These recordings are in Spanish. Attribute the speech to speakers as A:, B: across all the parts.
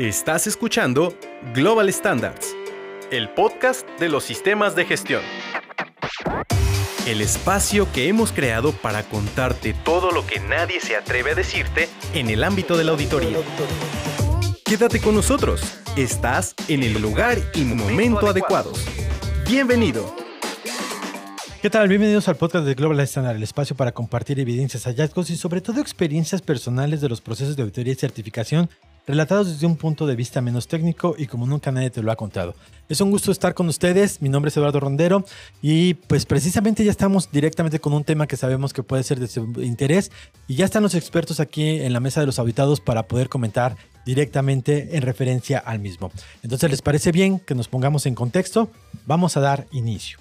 A: Estás escuchando Global Standards, el podcast de los sistemas de gestión. El espacio que hemos creado para contarte todo lo que nadie se atreve a decirte en el ámbito de la auditoría. Quédate con nosotros. Estás en el lugar y momento adecuados. Bienvenido.
B: ¿Qué tal? Bienvenidos al podcast de Global Standard, el espacio para compartir evidencias, hallazgos y sobre todo experiencias personales de los procesos de auditoría y certificación relatados desde un punto de vista menos técnico y como nunca nadie te lo ha contado. Es un gusto estar con ustedes, mi nombre es Eduardo Rondero y pues precisamente ya estamos directamente con un tema que sabemos que puede ser de su interés y ya están los expertos aquí en la mesa de los auditados para poder comentar directamente en referencia al mismo. Entonces, ¿les parece bien que nos pongamos en contexto? Vamos a dar inicio.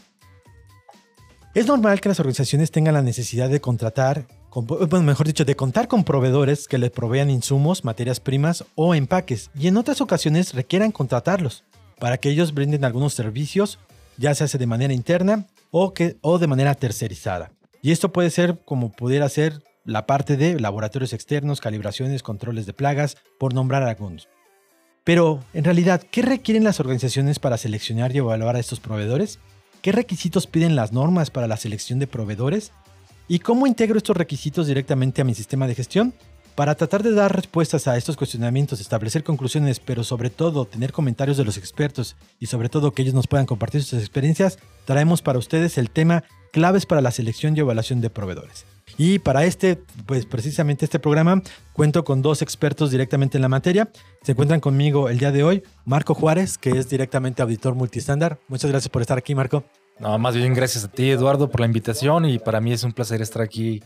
B: Es normal que las organizaciones tengan la necesidad de contratar bueno, mejor dicho, de contar con proveedores que les provean insumos, materias primas o empaques, y en otras ocasiones requieran contratarlos para que ellos brinden algunos servicios, ya se hace de manera interna o, que, o de manera tercerizada. Y esto puede ser como pudiera ser la parte de laboratorios externos, calibraciones, controles de plagas, por nombrar algunos. Pero, en realidad, ¿qué requieren las organizaciones para seleccionar y evaluar a estos proveedores? ¿Qué requisitos piden las normas para la selección de proveedores? ¿Y cómo integro estos requisitos directamente a mi sistema de gestión? Para tratar de dar respuestas a estos cuestionamientos, establecer conclusiones, pero sobre todo tener comentarios de los expertos y sobre todo que ellos nos puedan compartir sus experiencias, traemos para ustedes el tema claves para la selección y evaluación de proveedores. Y para este, pues precisamente este programa, cuento con dos expertos directamente en la materia. Se encuentran conmigo el día de hoy Marco Juárez, que es directamente auditor multistándar. Muchas gracias por estar aquí, Marco.
C: No, más bien gracias a ti, Eduardo, por la invitación y para mí es un placer estar aquí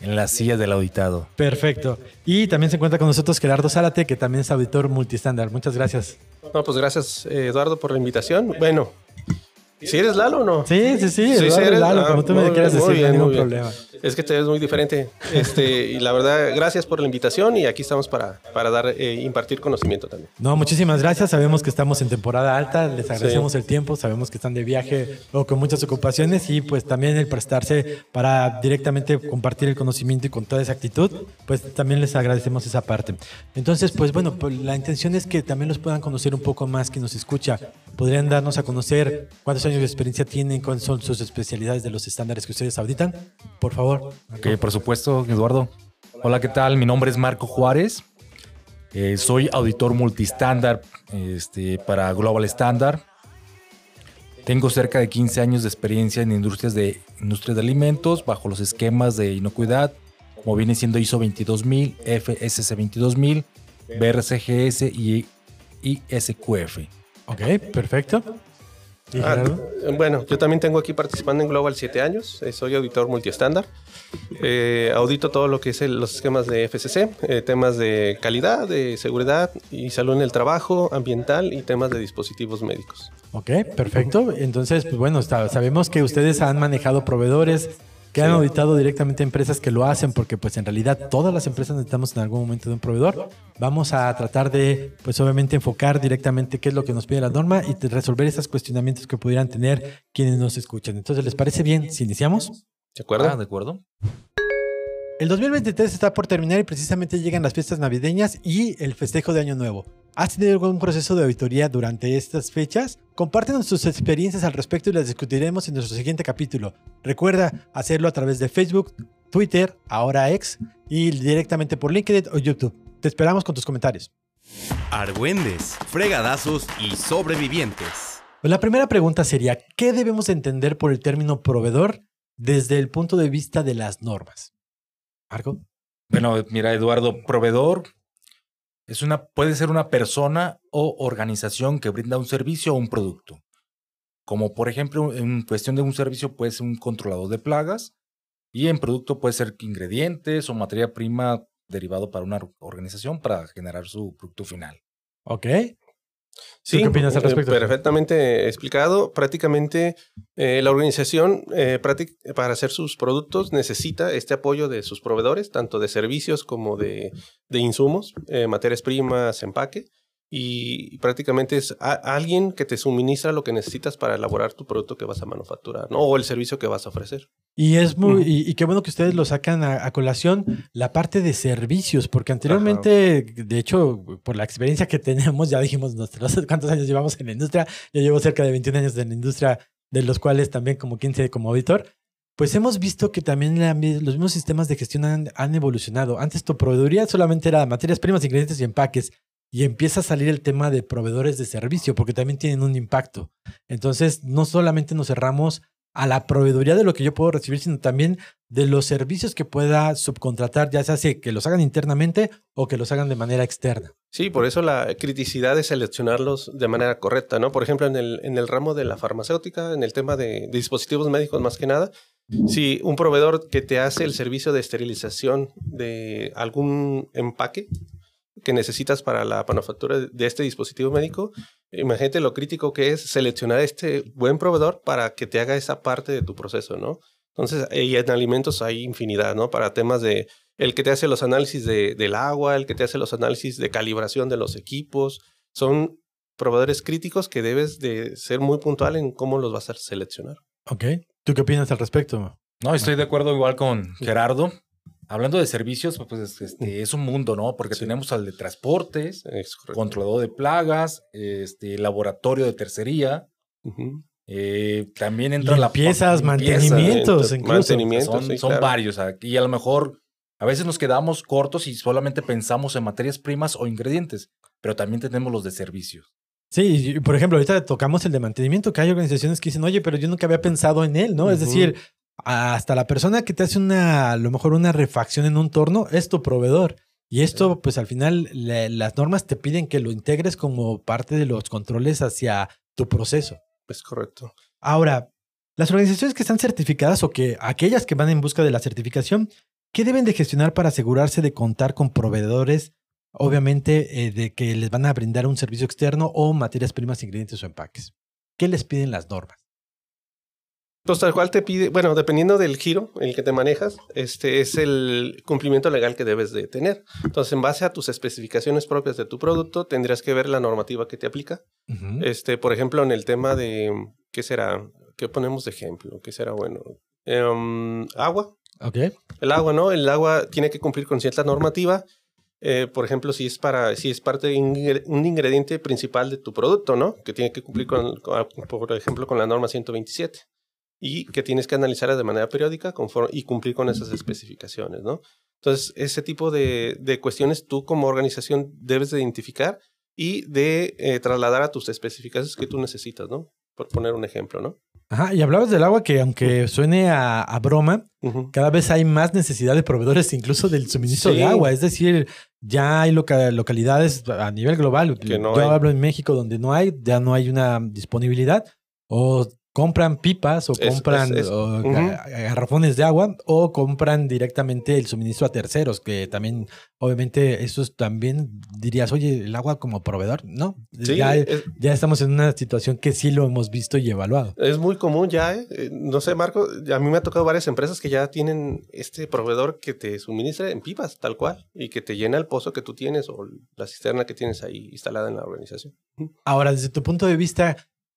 C: en la silla del auditado.
B: Perfecto. Y también se encuentra con nosotros Gerardo Zárate, que también es auditor multistándar. Muchas gracias.
D: No, pues gracias, Eduardo, por la invitación. Bueno, ¿Si eres Lalo o no?
B: Sí, sí, sí. sí, eres Lalo, como tú me quieras decir, no hay ningún problema.
D: Es que te ves muy diferente. Este, y la verdad, gracias por la invitación y aquí estamos para, para dar, eh, impartir conocimiento también.
B: No, muchísimas gracias. Sabemos que estamos en temporada alta, les agradecemos el tiempo, sabemos que están de viaje o con muchas ocupaciones y pues también el prestarse para directamente compartir el conocimiento y con toda esa actitud, pues también les agradecemos esa parte. Entonces, pues bueno, pues, la intención es que también los puedan conocer un poco más, que nos escucha. Podrían darnos a conocer cuántos años de experiencia tienen, cuáles son sus especialidades de los estándares que ustedes auditan. Por favor.
C: Ok, por supuesto, Eduardo. Hola, ¿qué tal? Mi nombre es Marco Juárez. Eh, soy auditor multistándar este, para Global Standard. Tengo cerca de 15 años de experiencia en industrias de, industrias de alimentos bajo los esquemas de inocuidad, como viene siendo ISO 22000, FSC 22000, BRCGS y ISQF.
B: Ok, perfecto.
D: Ah, bueno, yo también tengo aquí participando en Global 7 años, eh, soy auditor multiestándar. Eh, audito todo lo que es los esquemas de FCC, eh, temas de calidad, de seguridad y salud en el trabajo, ambiental y temas de dispositivos médicos.
B: Ok, perfecto. Entonces, pues bueno, sabemos que ustedes han manejado proveedores, que han auditado directamente empresas que lo hacen, porque pues en realidad todas las empresas necesitamos en algún momento de un proveedor. Vamos a tratar de, pues obviamente enfocar directamente qué es lo que nos pide la norma y resolver esos cuestionamientos que pudieran tener quienes nos escuchan. Entonces, ¿les parece bien si iniciamos?
D: ¿De acuerdo?
C: Ah, de acuerdo.
B: El 2023 está por terminar y precisamente llegan las fiestas navideñas y el festejo de Año Nuevo. ¿Has tenido algún proceso de auditoría durante estas fechas? Compártenos tus experiencias al respecto y las discutiremos en nuestro siguiente capítulo. Recuerda hacerlo a través de Facebook, Twitter, ahora X y directamente por LinkedIn o YouTube. Te esperamos con tus comentarios.
A: Argüendes, fregadazos y sobrevivientes.
B: Pues la primera pregunta sería, ¿qué debemos entender por el término proveedor desde el punto de vista de las normas? Marco.
C: Bueno, mira, Eduardo, proveedor es una, puede ser una persona o organización que brinda un servicio o un producto. Como por ejemplo, en cuestión de un servicio puede ser un controlador de plagas y en producto puede ser ingredientes o materia prima derivado para una organización para generar su producto final.
B: Ok.
D: Sí, qué opinas al eh, respecto? perfectamente explicado. Prácticamente eh, la organización eh, para hacer sus productos necesita este apoyo de sus proveedores, tanto de servicios como de, insumos, materias primas, empaque. Y prácticamente es alguien que te suministra lo que necesitas para elaborar tu producto que vas a manufacturar, ¿no? O el servicio que vas a ofrecer.
B: Y es muy, y, qué bueno que ustedes lo sacan a, colación, la parte de servicios, porque anteriormente, de hecho, por la experiencia que tenemos, ya dijimos nuestros cuántos años llevamos en la industria, yo llevo cerca de 21 años en la industria, de los cuales también como 15 como auditor, pues hemos visto que también los mismos sistemas de gestión han, han, evolucionado. Antes tu proveeduría solamente era materias primas, ingredientes y empaques y empieza a salir el tema de proveedores de servicio, porque también tienen un impacto. Entonces, no solamente nos cerramos a la proveeduría de lo que yo puedo recibir, sino también de los servicios que pueda subcontratar, ya sea que los hagan internamente o que los hagan de manera externa.
D: Sí, por eso la criticidad de seleccionarlos de manera correcta, ¿no? Por ejemplo, en el, en el ramo de la farmacéutica, en el tema de, dispositivos médicos más que nada, si un proveedor que te hace el servicio de esterilización de algún empaque, que necesitas para la manufactura de este dispositivo médico, imagínate lo crítico que es seleccionar este buen proveedor para que te haga esa parte de tu proceso, ¿no? Entonces, y en alimentos hay infinidad, ¿no? Para temas de el que te hace los análisis de, del agua, el que te hace los análisis de calibración de los equipos, son proveedores críticos que debes de ser muy puntual en cómo los vas a seleccionar.
B: Ok. ¿Tú qué opinas al respecto?
C: No, estoy de acuerdo igual con Gerardo. Hablando de servicios, pues este, es un mundo, ¿no? Porque tenemos al de transportes, controlador de plagas, este, laboratorio de tercería. Eh, también entra
B: la piezas, mantenimientos,
C: Mantenimientos, son, varios. Y a lo mejor a veces nos quedamos cortos y solamente pensamos en materias primas o ingredientes, pero también tenemos los de servicios.
B: Sí, por ejemplo, ahorita tocamos el de mantenimiento, que hay organizaciones que dicen, oye, pero yo nunca había pensado en él, ¿no? Es decir, hasta la persona que te hace una, a lo mejor una refacción en un torno es tu proveedor. Y esto, pues al final, las normas te piden que lo integres como parte de los controles hacia tu proceso.
D: Es correcto.
B: Ahora, las organizaciones que están certificadas o que aquellas que van en busca de la certificación, ¿qué deben de gestionar para asegurarse de contar con proveedores, obviamente, eh, de que les van a brindar un servicio externo o materias primas, ingredientes o empaques? ¿Qué les piden las normas?
D: Pues tal cual te pide, bueno, dependiendo del giro en el que te manejas, este es el cumplimiento legal que debes de tener. Entonces, en base a tus especificaciones propias de tu producto, tendrías que ver la normativa que te aplica. Este, por ejemplo, en el tema de, ¿qué será? ¿Qué ponemos de ejemplo? ¿Qué será bueno? Em, agua.
B: Ok.
D: El agua, ¿no? El agua tiene que cumplir con cierta normativa. Eh, por ejemplo, si es para, si es parte de un ingrediente principal de tu producto, ¿no? Que tiene que cumplir con por ejemplo, con la norma 127 y que tienes que analizar de manera periódica conforme, y cumplir con esas especificaciones, ¿no? Entonces, ese tipo de, de cuestiones tú como organización debes de identificar y de eh, trasladar a tus especificaciones que tú necesitas, ¿no? Por poner un ejemplo, ¿no?
B: Ajá, y hablabas del agua que aunque suene a, broma, cada vez hay más necesidad de proveedores incluso del suministro de agua. Es decir, ya hay localidades a nivel global. Que no Yo hablo en México donde no hay, ya no hay una disponibilidad. O compran pipas o compran garrafones de agua o compran directamente el suministro a terceros, que también, obviamente, eso también dirías, oye, el agua como proveedor, ¿no? ya, ya, estamos en una situación que sí lo hemos visto y evaluado.
D: Es muy común ya, ¿eh? Eh, no sé, Marco, a mí me ha tocado varias empresas que ya tienen este proveedor que te suministra en pipas, tal cual, y que te llena el pozo que tú tienes o la cisterna que tienes ahí instalada en la organización.
B: Ahora, desde tu punto de vista,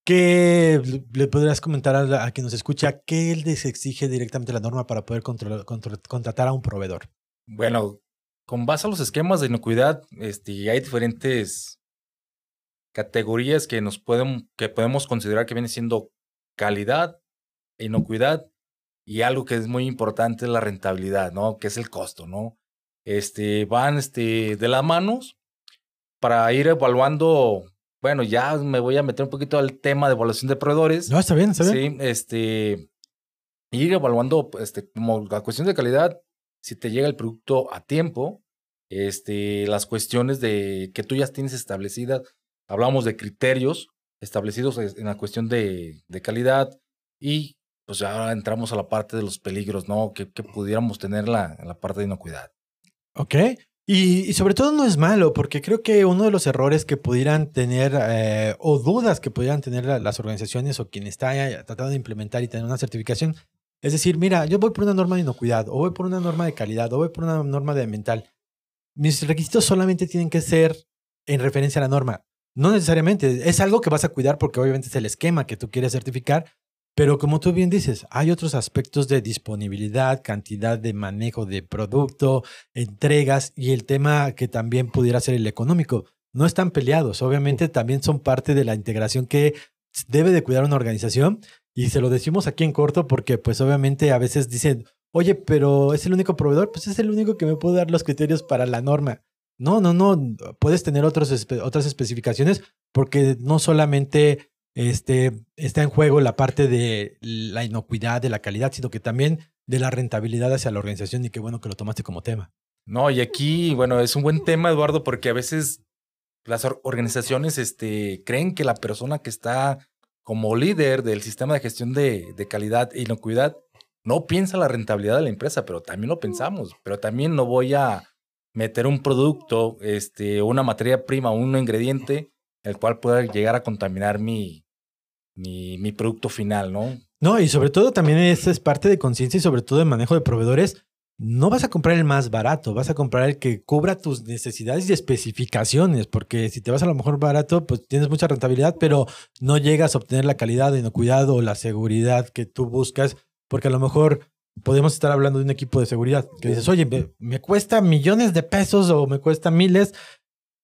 B: ¿Qué le podrías comentar a, quien nos escucha? ¿Qué les exige directamente la norma para poder contratar a un proveedor?
C: Bueno, con base a los esquemas de inocuidad, este, hay diferentes categorías que nos podemos considerar que vienen siendo calidad, inocuidad y algo que es muy importante es la rentabilidad, ¿no? Que es el costo, ¿no? Este, van este, de las manos para ir evaluando bueno, ya me voy a meter un poquito al tema de evaluación de proveedores.
B: No, está bien, está
C: bien. Sí, este, ir evaluando, este, como la cuestión de calidad, si te llega el producto a tiempo, este, las cuestiones de que tú ya tienes establecidas, hablamos de criterios establecidos en la cuestión de, de calidad y pues ahora entramos a la parte de los peligros, ¿no? Que, que pudiéramos tener la, en la parte de inocuidad.
B: Ok. Y, sobre todo no es malo, porque creo que uno de los errores que pudieran tener eh, o dudas que pudieran tener las organizaciones o quien está tratando de implementar y tener una certificación, es decir, mira, yo voy por una norma de inocuidad, o voy por una norma de calidad, o voy por una norma de ambiental. Mis requisitos solamente tienen que ser en referencia a la norma. No necesariamente, es algo que vas a cuidar porque obviamente es el esquema que tú quieres certificar, pero como tú bien dices, hay otros aspectos de disponibilidad, cantidad de manejo de producto, entregas y el tema que también pudiera ser el económico. No están peleados, obviamente también son parte de la integración que debe de cuidar una organización y se lo decimos aquí en corto porque pues obviamente a veces dicen, oye, pero es el único proveedor, pues es el único que me puede dar los criterios para la norma. No, no, no, puedes tener otros, otras especificaciones porque no solamente este, está en juego la parte de la inocuidad, de la calidad, sino que también de la rentabilidad hacia la organización y qué bueno que lo tomaste como tema.
C: No, y aquí, bueno, es un buen tema, Eduardo, porque a veces las organizaciones este, creen que la persona que está como líder del sistema de gestión de, calidad e inocuidad no piensa la rentabilidad de la empresa, pero también lo pensamos. Pero también no voy a meter un producto, este, una materia prima, un ingrediente, el cual pueda llegar a contaminar mi, mi, producto final, ¿no?
B: No, y sobre todo también esta es parte de conciencia y sobre todo de manejo de proveedores. No vas a comprar el más barato, vas a comprar el que cubra tus necesidades y especificaciones, porque si te vas a lo mejor barato, pues tienes mucha rentabilidad, pero no llegas a obtener la calidad, el cuidado o la seguridad que tú buscas porque a lo mejor podemos estar hablando de un equipo de seguridad que dices, oye, me, cuesta millones de pesos o me cuesta miles,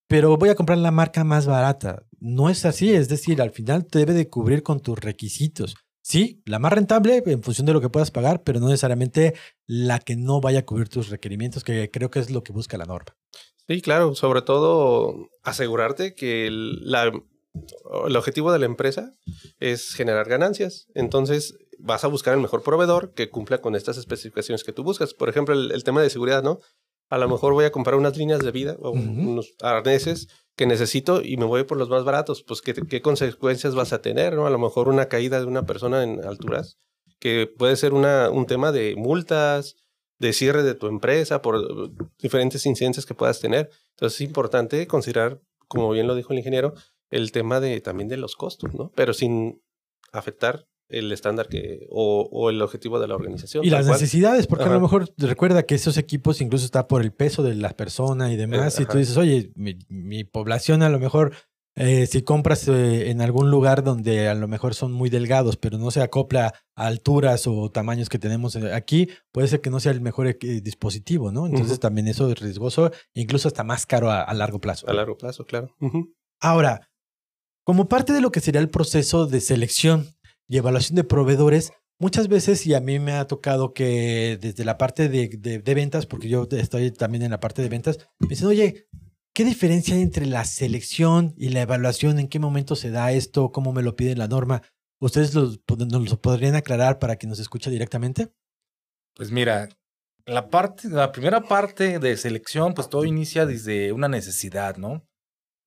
B: pero voy a comprar la marca más barata. No es así, es decir, al final te debe de cubrir con tus requisitos. Sí, la más rentable en función de lo que puedas pagar, pero no necesariamente la que no vaya a cubrir tus requerimientos, que creo que es lo que busca la norma.
D: Sí, claro, sobre todo asegurarte que la, el objetivo de la empresa es generar ganancias. Entonces, vas a buscar el mejor proveedor que cumpla con estas especificaciones que tú buscas. Por ejemplo, el, tema de seguridad, ¿no? A lo mejor voy a comprar unas líneas de vida o unos arneses que necesito y me voy por los más baratos. Pues, ¿qué, ¿qué, consecuencias vas a tener, no? A lo mejor una caída de una persona en alturas, que puede ser una, un tema de multas, de cierre de tu empresa por diferentes incidencias que puedas tener. Entonces, es importante considerar, como bien lo dijo el ingeniero, el tema de también de los costos, ¿no? Pero sin afectar el estándar que o, el objetivo de la organización.
B: Y las necesidades, porque a lo mejor recuerda que esos equipos incluso está por el peso de la persona y demás, y tú dices, oye, mi, población a lo mejor, eh, si compras eh, en algún lugar donde a lo mejor son muy delgados, pero no se acopla a alturas o tamaños que tenemos aquí, puede ser que no sea el mejor eh, dispositivo, ¿no? Entonces también eso es riesgoso, incluso hasta más caro a, largo plazo.
D: A largo plazo, claro.
B: Ahora, como parte de lo que sería el proceso de selección y evaluación de proveedores, muchas veces, y a mí me ha tocado que desde la parte de, de, ventas, porque yo estoy también en la parte de ventas, me dicen, oye, ¿qué diferencia hay entre la selección y la evaluación? ¿En qué momento se da esto? ¿Cómo me lo pide la norma? ¿Ustedes nos lo podrían aclarar para que nos escuche directamente?
C: Pues mira, la parte, la primera parte de selección, pues todo inicia desde una necesidad, ¿no?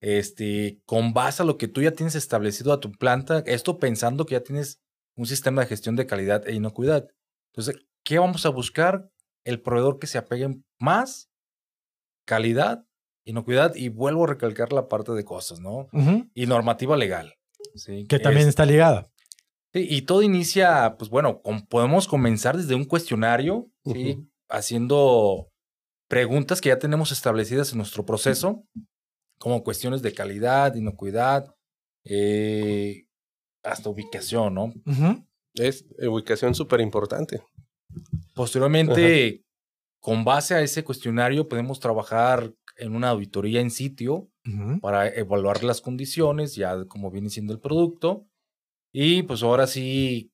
C: Este, con base a lo que tú ya tienes establecido a tu planta, esto pensando que ya tienes un sistema de gestión de calidad e inocuidad. Entonces, ¿qué vamos a buscar? El proveedor que se apegue más, calidad, inocuidad, y vuelvo a recalcar la parte de cosas, ¿no? Y normativa legal.
B: ¿sí? Que también está ligada.
C: Sí, y todo inicia, pues bueno, podemos comenzar desde un cuestionario, ¿sí? haciendo preguntas que ya tenemos establecidas en nuestro proceso como cuestiones de calidad, inocuidad, eh, hasta ubicación, ¿no?
D: Es ubicación súper importante.
C: Posteriormente, con base a ese cuestionario, podemos trabajar en una auditoría en sitio para evaluar las condiciones, ya como viene siendo el producto. Y pues ahora sí,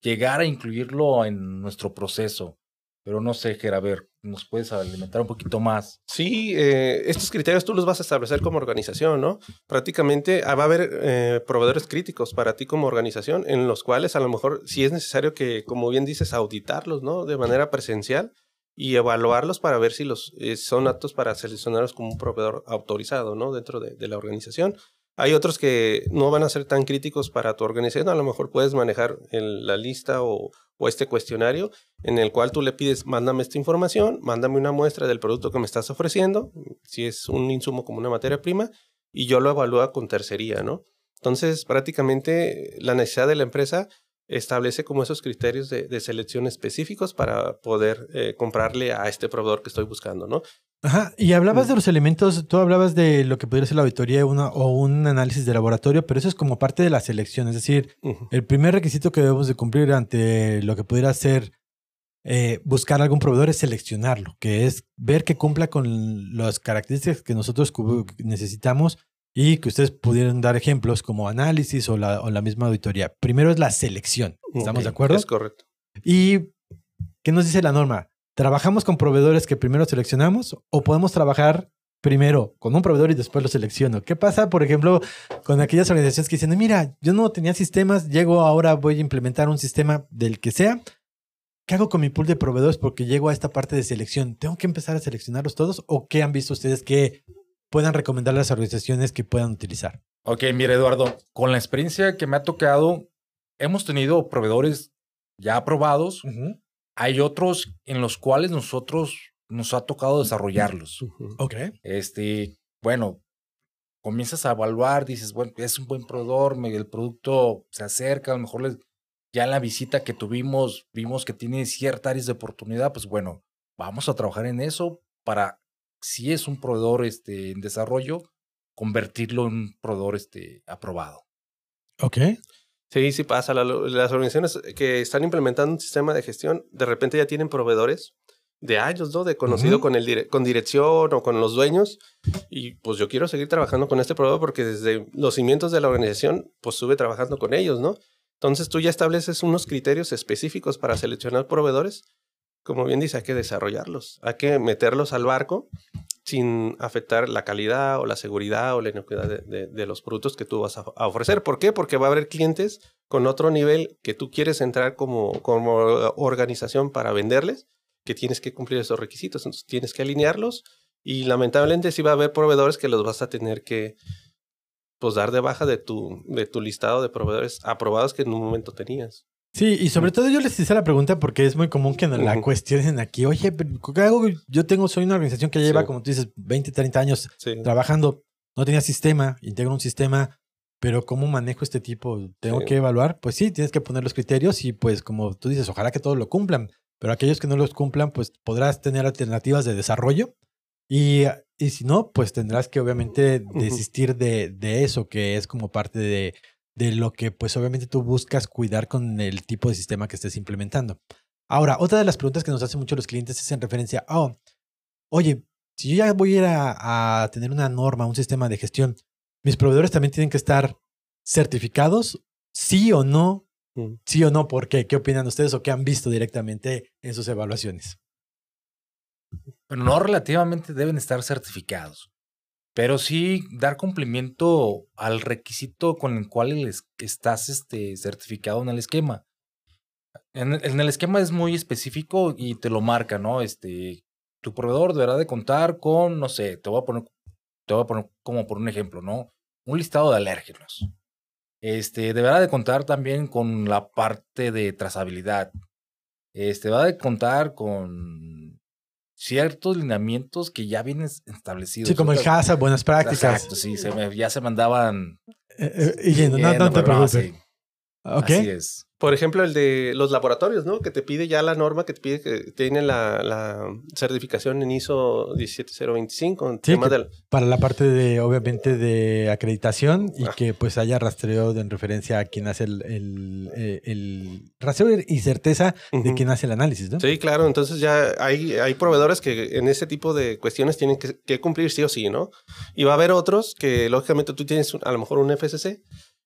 C: llegar a incluirlo en nuestro proceso. Pero no sé, Ger, a ver, ¿nos puedes alimentar un poquito más?
D: Sí, eh, estos criterios tú los vas a establecer como organización, ¿no? Prácticamente ah, va a haber eh, proveedores críticos para ti como organización, en los cuales a lo mejor sí es necesario que, como bien dices, auditarlos, ¿no? De manera presencial y evaluarlos para ver si los eh, son aptos para seleccionarlos como un proveedor autorizado, ¿no? Dentro de, de la organización. Hay otros que no van a ser tan críticos para tu organización. A lo mejor puedes manejar la lista o, este cuestionario en el cual tú le pides, mándame esta información, mándame una muestra del producto que me estás ofreciendo, si es un insumo como una materia prima, y yo lo evalúo con tercería, ¿no? Entonces, prácticamente la necesidad de la empresa establece como esos criterios de, selección específicos para poder eh, comprarle a este proveedor que estoy buscando, ¿no?
B: Ajá, y hablabas de los elementos, tú hablabas de lo que podría ser la auditoría o un análisis de laboratorio, pero eso es como parte de la selección, es decir, el primer requisito que debemos de cumplir ante lo que pudiera ser eh, buscar algún proveedor es seleccionarlo, que es ver que cumpla con las características que nosotros necesitamos y que ustedes pudieran dar ejemplos como análisis o la, o la misma auditoría. Primero es la selección, ¿estamos de acuerdo?
D: Es correcto.
B: ¿Y qué nos dice la norma? ¿Trabajamos con proveedores que primero seleccionamos o podemos trabajar primero con un proveedor y después lo selecciono? ¿Qué pasa, por ejemplo, con aquellas organizaciones que dicen, mira, yo no tenía sistemas, llego ahora, voy a implementar un sistema del que sea? ¿Qué hago con mi pool de proveedores? Porque llego a esta parte de selección. ¿Tengo que empezar a seleccionarlos todos? ¿O qué han visto ustedes que puedan recomendar a las organizaciones que puedan utilizar?
C: Ok, mire, Eduardo, con la experiencia que me ha tocado, hemos tenido proveedores ya aprobados hay otros en los cuales nosotros nos ha tocado desarrollarlos.
B: Ok.
C: Este, bueno, comienzas a evaluar, dices, bueno, es un buen proveedor, el producto se acerca, a lo mejor ya en la visita que tuvimos vimos que tiene cierta áreas de oportunidad, pues bueno, vamos a trabajar en eso para, si es un proveedor este, en desarrollo, convertirlo en un proveedor este, aprobado.
B: Ok.
D: Sí, sí pasa. las organizaciones que están implementando un sistema de gestión, de repente ya tienen proveedores de años, ¿no? De conocido con, el con dirección o con los dueños. Y pues yo quiero seguir trabajando con este proveedor porque desde los cimientos de la organización, pues estuve trabajando con ellos, ¿no? Entonces tú ya estableces unos criterios específicos para seleccionar proveedores. Como bien dice, hay que desarrollarlos, hay que meterlos al barco sin afectar la calidad o la seguridad o la inocuidad de, los productos que tú vas a, ofrecer. ¿Por qué? Porque va a haber clientes con otro nivel que tú quieres entrar como, como organización para venderles, que tienes que cumplir esos requisitos. Entonces tienes que alinearlos y lamentablemente sí va a haber proveedores que los vas a tener que pues, dar de baja de tu, de tu listado de proveedores aprobados que en un momento tenías.
B: Sí, y sobre todo yo les hice la pregunta porque es muy común que nos la cuestionen aquí. Oye, ¿qué hago? Yo tengo, soy una organización que lleva, como tú dices, 20, 30 años trabajando. No tenía sistema, integro un sistema, pero ¿cómo manejo este tipo? ¿Tengo que evaluar? Pues sí, tienes que poner los criterios y pues como tú dices, ojalá que todos lo cumplan. Pero aquellos que no los cumplan, pues podrás tener alternativas de desarrollo. Y, y si no, pues tendrás que obviamente desistir de, de eso, que es como parte de de lo que pues obviamente tú buscas cuidar con el tipo de sistema que estés implementando. Ahora, otra de las preguntas que nos hacen mucho los clientes es en referencia a, oh, oye, si yo ya voy a ir a, tener una norma, un sistema de gestión, mis proveedores también tienen que estar certificados, sí o no, mm. sí o no, ¿por qué? ¿Qué opinan ustedes o qué han visto directamente en sus evaluaciones?
C: Bueno, no relativamente deben estar certificados pero sí dar cumplimiento al requisito con el cual estás este, certificado en el esquema. En, el esquema es muy específico y te lo marca, ¿no? Este, tu proveedor deberá de contar con, no sé, te voy a poner, te voy a poner como por un ejemplo, ¿no? Un listado de alérgenos. Este, deberá de contar también con la parte de trazabilidad. Este, va a contar con ciertos lineamientos que ya vienen establecidos.
B: Sí, como el HASA, buenas prácticas.
C: Exacto, sí, se ya se mandaban.
B: Eh, eh, y no, no, te preocupes.
C: Así es.
D: Por ejemplo, el de los laboratorios, ¿no? Que te pide ya la norma que te pide que tiene la, certificación en ISO 17025.
B: Sí, Para la parte de, obviamente, de acreditación y ah. que pues haya rastreo en referencia a quien hace el, el, eh, rastreo y certeza de quien hace el análisis, ¿no?
D: Sí, claro. Entonces ya hay, hay proveedores que en ese tipo de cuestiones tienen que, que cumplir sí o sí, ¿no? Y va a haber otros que, lógicamente, tú tienes a lo mejor un FSC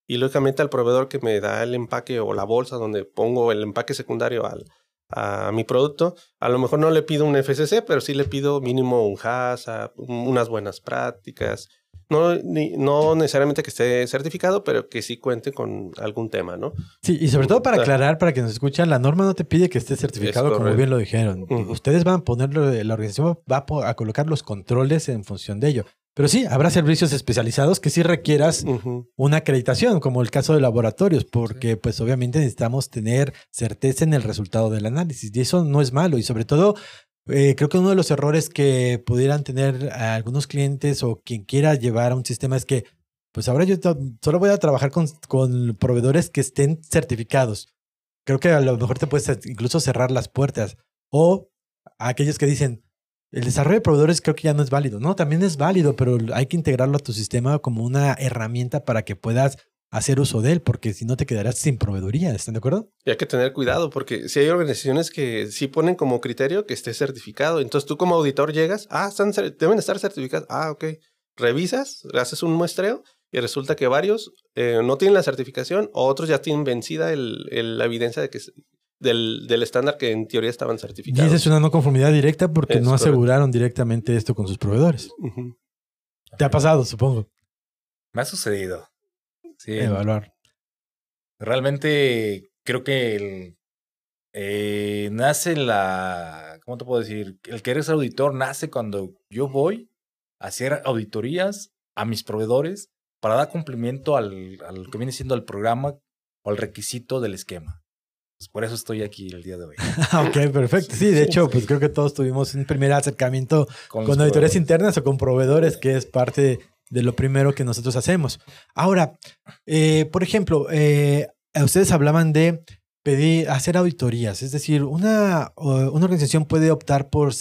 D: y lógicamente al proveedor que me da el empaque o la bolsa donde pongo el empaque secundario al, a mi producto, a lo mejor no le pido un FCC, pero sí le pido mínimo un HASA, unas buenas prácticas. No, no necesariamente que esté certificado, pero que sí cuente con algún tema, ¿no?
B: Sí, y sobre todo para aclarar, para que nos escuchan, la norma no te pide que esté certificado, como bien lo dijeron. Ustedes van a ponerlo, la organización va a colocar los controles en función de ello. Pero sí, habrá servicios especializados que sí requieras una acreditación, como el caso de laboratorios, porque pues obviamente necesitamos tener certeza en el resultado del análisis y eso no es malo y sobre todo eh, creo que uno de los errores que pudieran tener algunos clientes o quien quiera llevar a un sistema es que pues ahora yo solo voy a trabajar con, con proveedores que estén certificados. Creo que a lo mejor te puedes incluso cerrar las puertas o aquellos que dicen, el desarrollo de proveedores creo que ya no es válido, ¿no? También es válido, pero hay que integrarlo a tu sistema como una herramienta para que puedas hacer uso de él, porque si no te quedarás sin proveeduría, ¿están de acuerdo?
D: Y hay que tener cuidado, porque si hay organizaciones que sí ponen como criterio que esté certificado, entonces tú como auditor llegas, ah, están, deben estar certificados, ah, ok, revisas, haces un muestreo y resulta que varios eh, no tienen la certificación o otros ya tienen vencida el, la evidencia de que del, del, estándar que en teoría estaban certificados.
B: Y esa es una no conformidad directa porque no aseguraron directamente esto con sus proveedores. ¿Te ha pasado, supongo?
C: Me ha sucedido.
B: Sí. Evaluar.
C: Realmente creo que el, eh, nace la, ¿cómo te puedo decir? El que eres auditor nace cuando yo voy a hacer auditorías a mis proveedores para dar cumplimiento al, al que viene siendo el programa o al requisito del esquema. Pues por eso estoy aquí el día de hoy.
B: ok, perfecto. Sí, de hecho, pues creo que todos tuvimos un primer acercamiento con, con auditorías internas o con proveedores, que es parte de lo primero que nosotros hacemos. Ahora, eh, por ejemplo, eh, ustedes hablaban de pedir, hacer auditorías, es decir, una, una organización puede optar por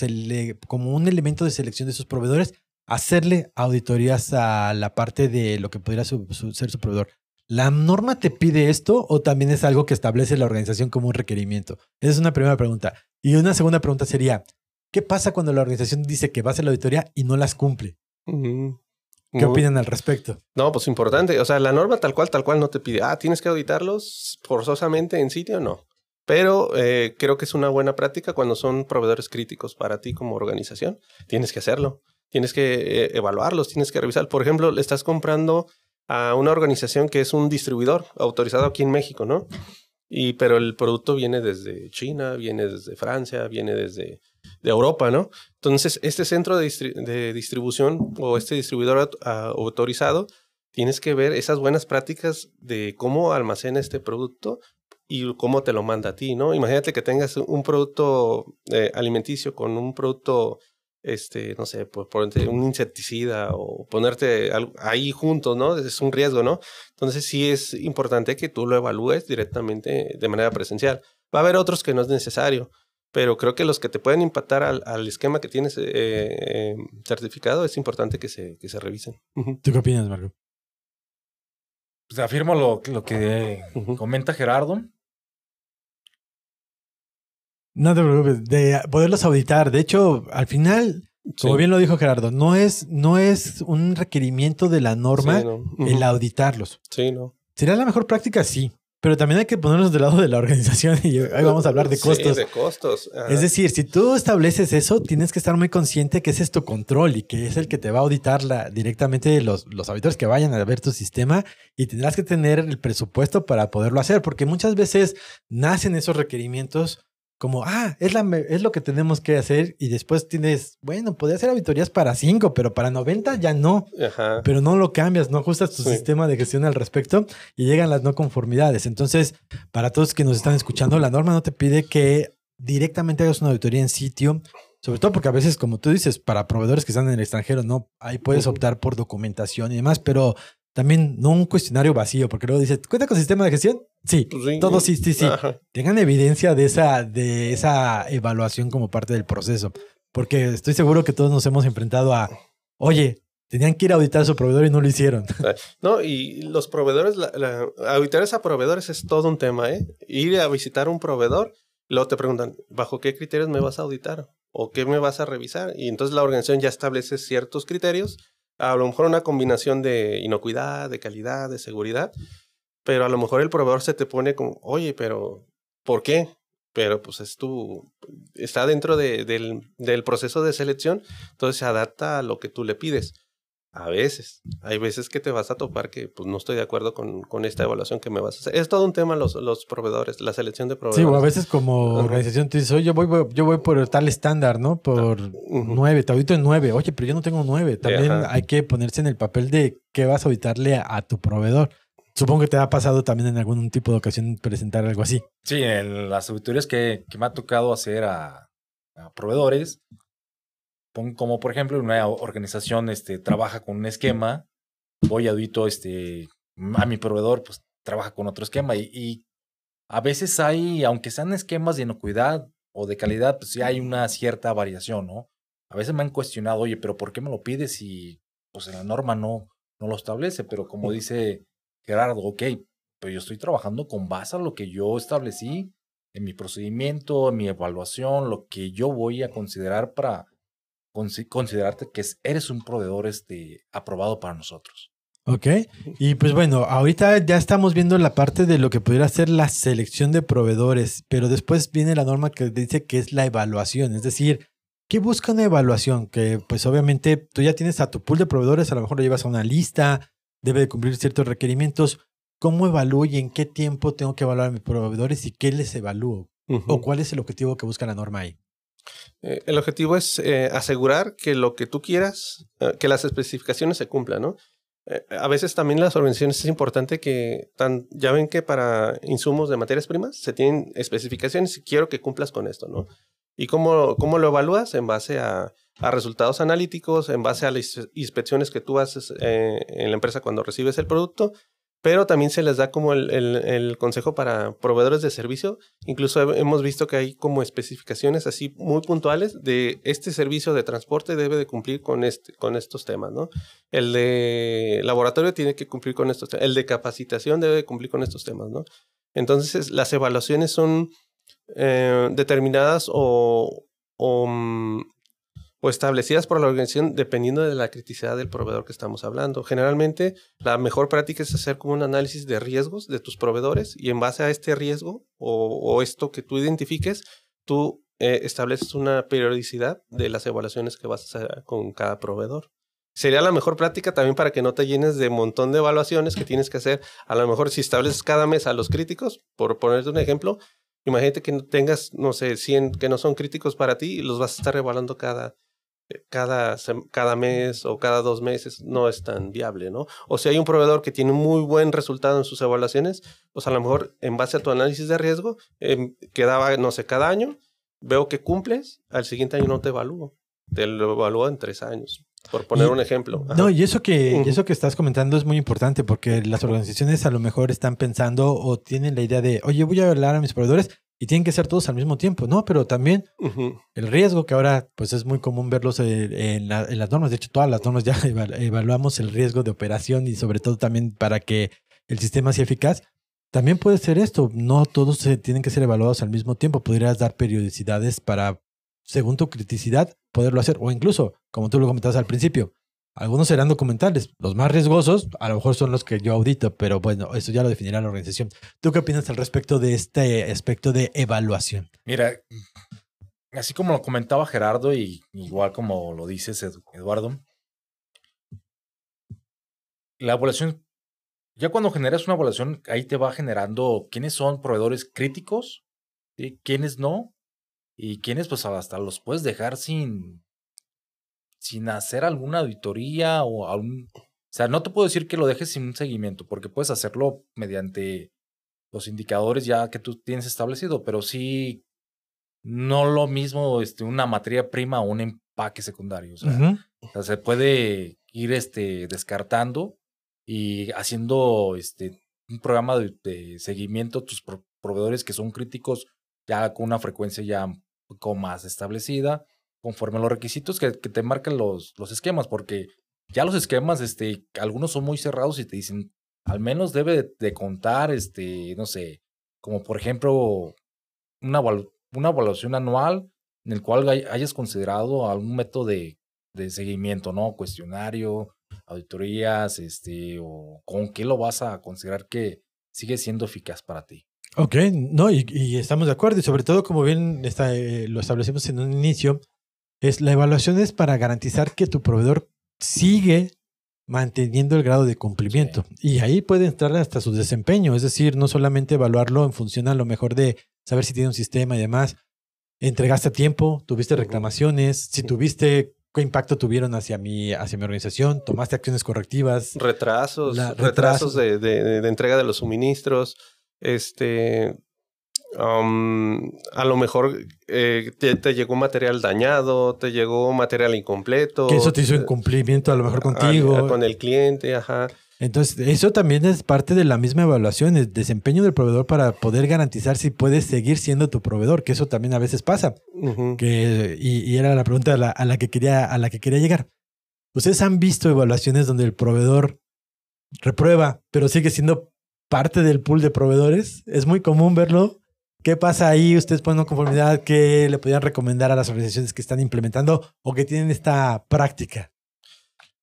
B: como un elemento de selección de sus proveedores, hacerle auditorías a la parte de lo que podría ser su proveedor. ¿La norma te pide esto o también es algo que establece la organización como un requerimiento? Esa es una primera pregunta. Y una segunda pregunta sería, ¿qué pasa cuando la organización dice que va a hacer la auditoría y no las cumple? ¿Qué opinan al respecto?
D: No, pues importante. O sea, la norma tal cual, tal cual no te pide, ah, tienes que auditarlos forzosamente en sitio, no. Pero eh, creo que es una buena práctica cuando son proveedores críticos para ti como organización. Tienes que hacerlo. Tienes que eh, evaluarlos, tienes que revisar. Por ejemplo, le estás comprando a una organización que es un distribuidor autorizado aquí en México, ¿no? Y, pero el producto viene desde China, viene desde Francia, viene desde de Europa, ¿no? Entonces, este centro de, distribución o este distribuidor autorizado, tienes que ver esas buenas prácticas de cómo almacena este producto y cómo te lo manda a ti, ¿no? Imagínate que tengas un producto eh, alimenticio con un producto este, no sé, por, ponerte un insecticida o ponerte ahí juntos, ¿no? Es un riesgo, ¿no? Entonces sí es importante que tú lo evalúes directamente de manera presencial. Va a haber otros que no es necesario, pero creo que los que te pueden impactar al, esquema que tienes eh, eh, certificado es importante que se, que se revisen.
B: ¿Tú qué opinas, Marco?
C: Pues afirmo lo, lo que comenta Gerardo.
B: No te preocupes, de poderlos auditar. De hecho, al final, como bien lo dijo Gerardo, no es, no es un requerimiento de la norma el auditarlos.
D: Sí, no.
B: ¿Sería la mejor práctica? Sí. Pero también hay que ponernos del lado de la organización y ahí vamos a hablar de costos.
D: Sí, de costos.
B: Es decir, si tú estableces eso, tienes que estar muy consciente que ese es tu control y que es el que te va a auditar directamente los, los auditores que vayan a ver tu sistema y tendrás que tener el presupuesto para poderlo hacer, porque muchas veces nacen esos requerimientos como, ah, es, la, es lo que tenemos que hacer y después tienes, bueno, podría hacer auditorías para 5, pero para 90 ya no. Pero no lo cambias, no ajustas tu sistema de gestión al respecto y llegan las no conformidades. Entonces, para todos que nos están escuchando, la norma no te pide que directamente hagas una auditoría en sitio, sobre todo porque a veces, como tú dices, para proveedores que están en el extranjero, no, ahí puedes optar por documentación y demás, pero también no un cuestionario vacío, porque luego dice, ¿cuenta con sistema de gestión? Sí, pues todo sí, sí, sí. Tengan evidencia de esa, de esa evaluación como parte del proceso, porque estoy seguro que todos nos hemos enfrentado a, oye, tenían que ir a auditar a su proveedor y no lo hicieron.
D: No, y los proveedores, la, auditar a proveedores es todo un tema, ¿eh? Ir a visitar un proveedor, luego te preguntan, ¿bajo qué criterios me vas a auditar? ¿O qué me vas a revisar? Y entonces la organización ya establece ciertos criterios a lo mejor una combinación de inocuidad, de calidad, de seguridad, pero a lo mejor el proveedor se te pone como, oye, pero ¿por qué? Pero pues es tu, está dentro de, del, del proceso de selección, entonces se adapta a lo que tú le pides. A veces, hay veces que te vas a topar que pues no estoy de acuerdo con, con esta evaluación que me vas a hacer. Es todo un tema los, los proveedores, la selección de proveedores.
B: Sí, o a veces como organización te dices, oye, yo voy, yo voy por tal estándar, ¿no? Por nueve, te audito en nueve. Oye, pero yo no tengo nueve. También hay que ponerse en el papel de qué vas a auditarle a, tu proveedor. Supongo que te ha pasado también en algún tipo de ocasión presentar algo así.
C: Sí, en las auditorías que, que me ha tocado hacer a, a proveedores, como por ejemplo una organización este, trabaja con un esquema, voy audito este, a mi proveedor, pues trabaja con otro esquema y, a veces hay, aunque sean esquemas de inocuidad o de calidad, pues sí hay una cierta variación, ¿no? a veces me han cuestionado, oye, pero ¿por qué me lo pides si pues la norma no, no lo establece? Pero como dice Gerardo, ok, pero yo estoy trabajando con base a lo que yo establecí en mi procedimiento, en mi evaluación, lo que yo voy a considerar para considerarte que eres un proveedor este, aprobado para nosotros.
B: Ok, y pues bueno, ahorita ya estamos viendo la parte de lo que pudiera ser la selección de proveedores, pero después viene la norma que dice que es la evaluación, es decir, ¿qué busca una evaluación? Que pues obviamente tú ya tienes a tu pool de proveedores, a lo mejor lo llevas a una lista, debe de cumplir ciertos requerimientos. ¿Cómo evalúo y en qué tiempo tengo que evaluar a mis proveedores y qué les evalúo? ¿O cuál es el objetivo que busca la norma ahí?
D: Eh, el objetivo es eh, asegurar que lo que tú quieras, eh, que las especificaciones se cumplan, ¿no? a veces también las organizaciones es importante que, tan, ya ven que para insumos de materias primas se tienen especificaciones y quiero que cumplas con esto, ¿no? ¿Y cómo, cómo lo evalúas? En base a, a, resultados analíticos, en base a las inspecciones que tú haces en la empresa cuando recibes el producto pero también se les da como el, el, consejo para proveedores de servicio. Incluso hemos visto que hay como especificaciones así muy puntuales de este servicio de transporte debe de cumplir con, este, con estos temas, ¿no? El de laboratorio tiene que cumplir con estos temas. El de capacitación debe de cumplir con estos temas, ¿no? Entonces, las evaluaciones son eh, determinadas o, o mm, o establecidas por la organización dependiendo de la criticidad del proveedor que estamos hablando. Generalmente, la mejor práctica es hacer como un análisis de riesgos de tus proveedores y en base a este riesgo o, esto que tú identifiques, tú eh, estableces una periodicidad de las evaluaciones que vas a hacer con cada proveedor. Sería la mejor práctica también para que no te llenes de montón de evaluaciones que tienes que hacer. A lo mejor si estableces cada mes a los críticos, por ponerte un ejemplo, imagínate que tengas, no sé, 100 que no son críticos para ti y los vas a estar evaluando cada, cada, cada mes o cada dos meses no es tan viable, ¿no? O si hay un proveedor que tiene muy buen resultado en sus evaluaciones, pues a lo mejor en base a tu análisis de riesgo, eh, quedaba, no sé, cada año, veo que cumples, al siguiente año no te evalúo, te lo evalúo en tres años. Por poner un ejemplo.
B: No, y eso que, eso que estás comentando es muy importante porque las organizaciones a lo mejor están pensando o tienen la idea de, oye, voy a evaluar a mis proveedores, y tienen que ser todos al mismo tiempo, ¿no? Pero también el riesgo que ahora pues es muy común verlos en, las normas, de hecho todas las normas ya evaluamos el riesgo de operación y sobre todo también para que el sistema sea eficaz. También puede ser esto, no todos se tienen que ser evaluados al mismo tiempo, podrías dar periodicidades para, según tu criticidad, poderlo hacer, o incluso, como tú lo comentabas al principio, algunos serán documentales. Los más riesgosos a lo mejor son los que yo audito, pero bueno, eso ya lo definirá la organización. ¿Tú qué opinas al respecto de este aspecto de evaluación?
C: Mira, así como lo comentaba Gerardo y igual como lo dices Eduardo, la evaluación, ya cuando generas una evaluación, ahí te va generando quiénes son proveedores críticos, quiénes no, y quiénes pues hasta los puedes dejar sin, sin hacer alguna auditoría o algún... O sea, no te puedo decir que lo dejes sin un seguimiento, porque puedes hacerlo mediante los indicadores ya que tú tienes establecido, pero sí no lo mismo este, una materia prima o un empaque secundario. O sea, se puede ir este, descartando y haciendo este, un programa de, seguimiento a tus proveedores que son críticos ya con una frecuencia ya un poco más establecida conforme a los requisitos que, te marcan los, los esquemas, porque ya los esquemas, este, algunos son muy cerrados y te dicen, al menos debe de, contar, este, no sé, como por ejemplo, una, una evaluación anual en el cual hayas considerado algún método de, de seguimiento, ¿no? Cuestionario, auditorías, este, o con qué lo vas a considerar que sigue siendo eficaz para ti.
B: Ok, no, y, estamos de acuerdo, y sobre todo, como bien está, eh, lo establecimos en un inicio, es la evaluación es para garantizar que tu proveedor sigue manteniendo el grado de cumplimiento. Y ahí puede entrar hasta su desempeño, es decir, no solamente evaluarlo en función a lo mejor de saber si tiene un sistema y demás. Entregaste a tiempo, tuviste reclamaciones, si tuviste qué impacto tuvieron hacia mi, hacia mi organización, tomaste acciones correctivas.
D: Retrasos, retrasos, de, de, de, entrega de los suministros, este, a lo mejor eh, te, llegó material dañado, te llegó material incompleto.
B: Que eso te hizo incumplimiento a lo mejor contigo.
D: con el cliente, ajá.
B: Entonces, eso también es parte de la misma evaluación, el desempeño del proveedor para poder garantizar si puedes seguir siendo tu proveedor, que eso también a veces pasa. que, y, era la pregunta a la, que quería, a la que quería llegar. ¿Ustedes han visto evaluaciones donde el proveedor reprueba, pero sigue siendo parte del pool de proveedores? Es muy común verlo. ¿Qué pasa ahí? ¿Ustedes ponen una conformidad que le podrían recomendar a las organizaciones que están implementando o que tienen esta práctica?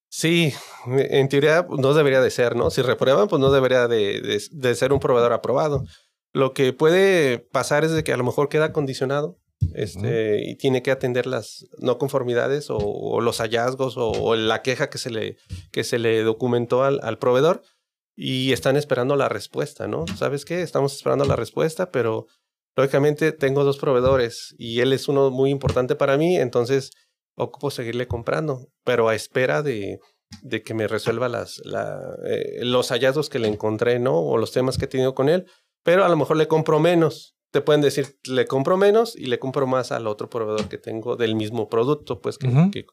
D: Sí, en teoría no debería de ser, ¿no? Si reprueban, pues no debería de, ser un proveedor aprobado. Lo que puede pasar es de que a lo mejor queda condicionado este, y tiene que atender las no conformidades o, los hallazgos o, la queja que se le, que se le documentó al, al, proveedor y están esperando la respuesta, ¿no? ¿Sabes qué? Estamos esperando la respuesta, pero lógicamente tengo dos proveedores y él es uno muy importante para mí, entonces ocupo seguirle comprando, pero a espera de, de que me resuelva las, eh, los hallazgos que le encontré, ¿no? O los temas que he tenido con él, pero a lo mejor le compro menos te pueden decir, le compro menos y le compro más al otro proveedor que tengo del mismo producto, pues que,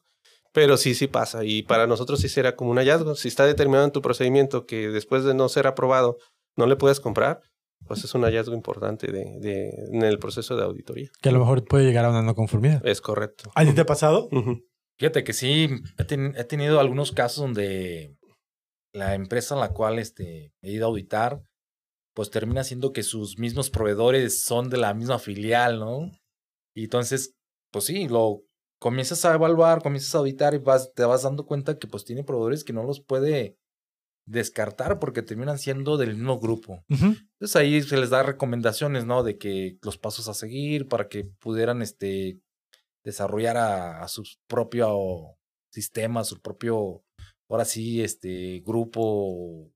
D: pero sí, sí pasa. Y para nosotros sí será como un hallazgo. Si está determinado en tu procedimiento que después de no ser aprobado no le puedes comprar, pues es un hallazgo importante de, de, en el proceso de auditoría.
B: Que a lo mejor puede llegar a una no conformidad.
D: Es correcto.
B: ¿A ti te ha pasado?
C: Fíjate que sí, he, tenido algunos casos donde la empresa en la cual este, he ido a auditar pues termina siendo que sus mismos proveedores son de la misma filial, ¿no? Y entonces, pues sí, lo comienzas a evaluar, comienzas a auditar y vas, te vas dando cuenta que pues tiene proveedores que no los puede descartar porque terminan siendo del mismo grupo. Entonces ahí se les da recomendaciones, ¿no? De que los pasos a seguir para que pudieran este, desarrollar a, a su propio sistema, su propio, ahora sí, este grupo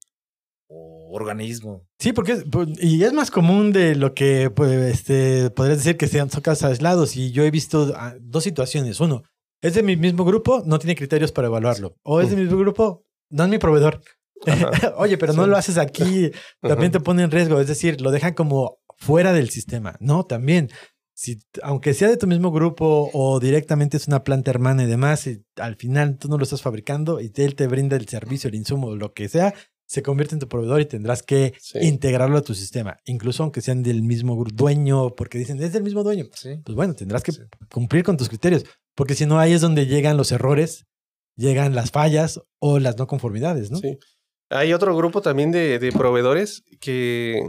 C: organismo.
B: Sí, porque pues, y es más común de lo que pues, este, podrías decir que sean casos aislados. Y yo he visto ah, dos situaciones. Uno, es de mi mismo grupo, no tiene criterios para evaluarlo. O es de mi mismo grupo, no es mi proveedor. Oye, pero no lo haces aquí, también te pone en riesgo. Es decir, lo dejan como fuera del sistema. No, también. Si, aunque sea de tu mismo grupo o directamente es una planta hermana y demás, y al final tú no lo estás fabricando y él te brinda el servicio, el insumo, lo que sea, se convierte en tu proveedor y tendrás que integrarlo a tu sistema, incluso aunque sean del mismo dueño, porque dicen, es del mismo dueño. Pues bueno, tendrás que cumplir con tus criterios, porque si no, ahí es donde llegan los errores, llegan las fallas o las no conformidades, ¿no? Sí.
D: Hay otro grupo también de, de proveedores que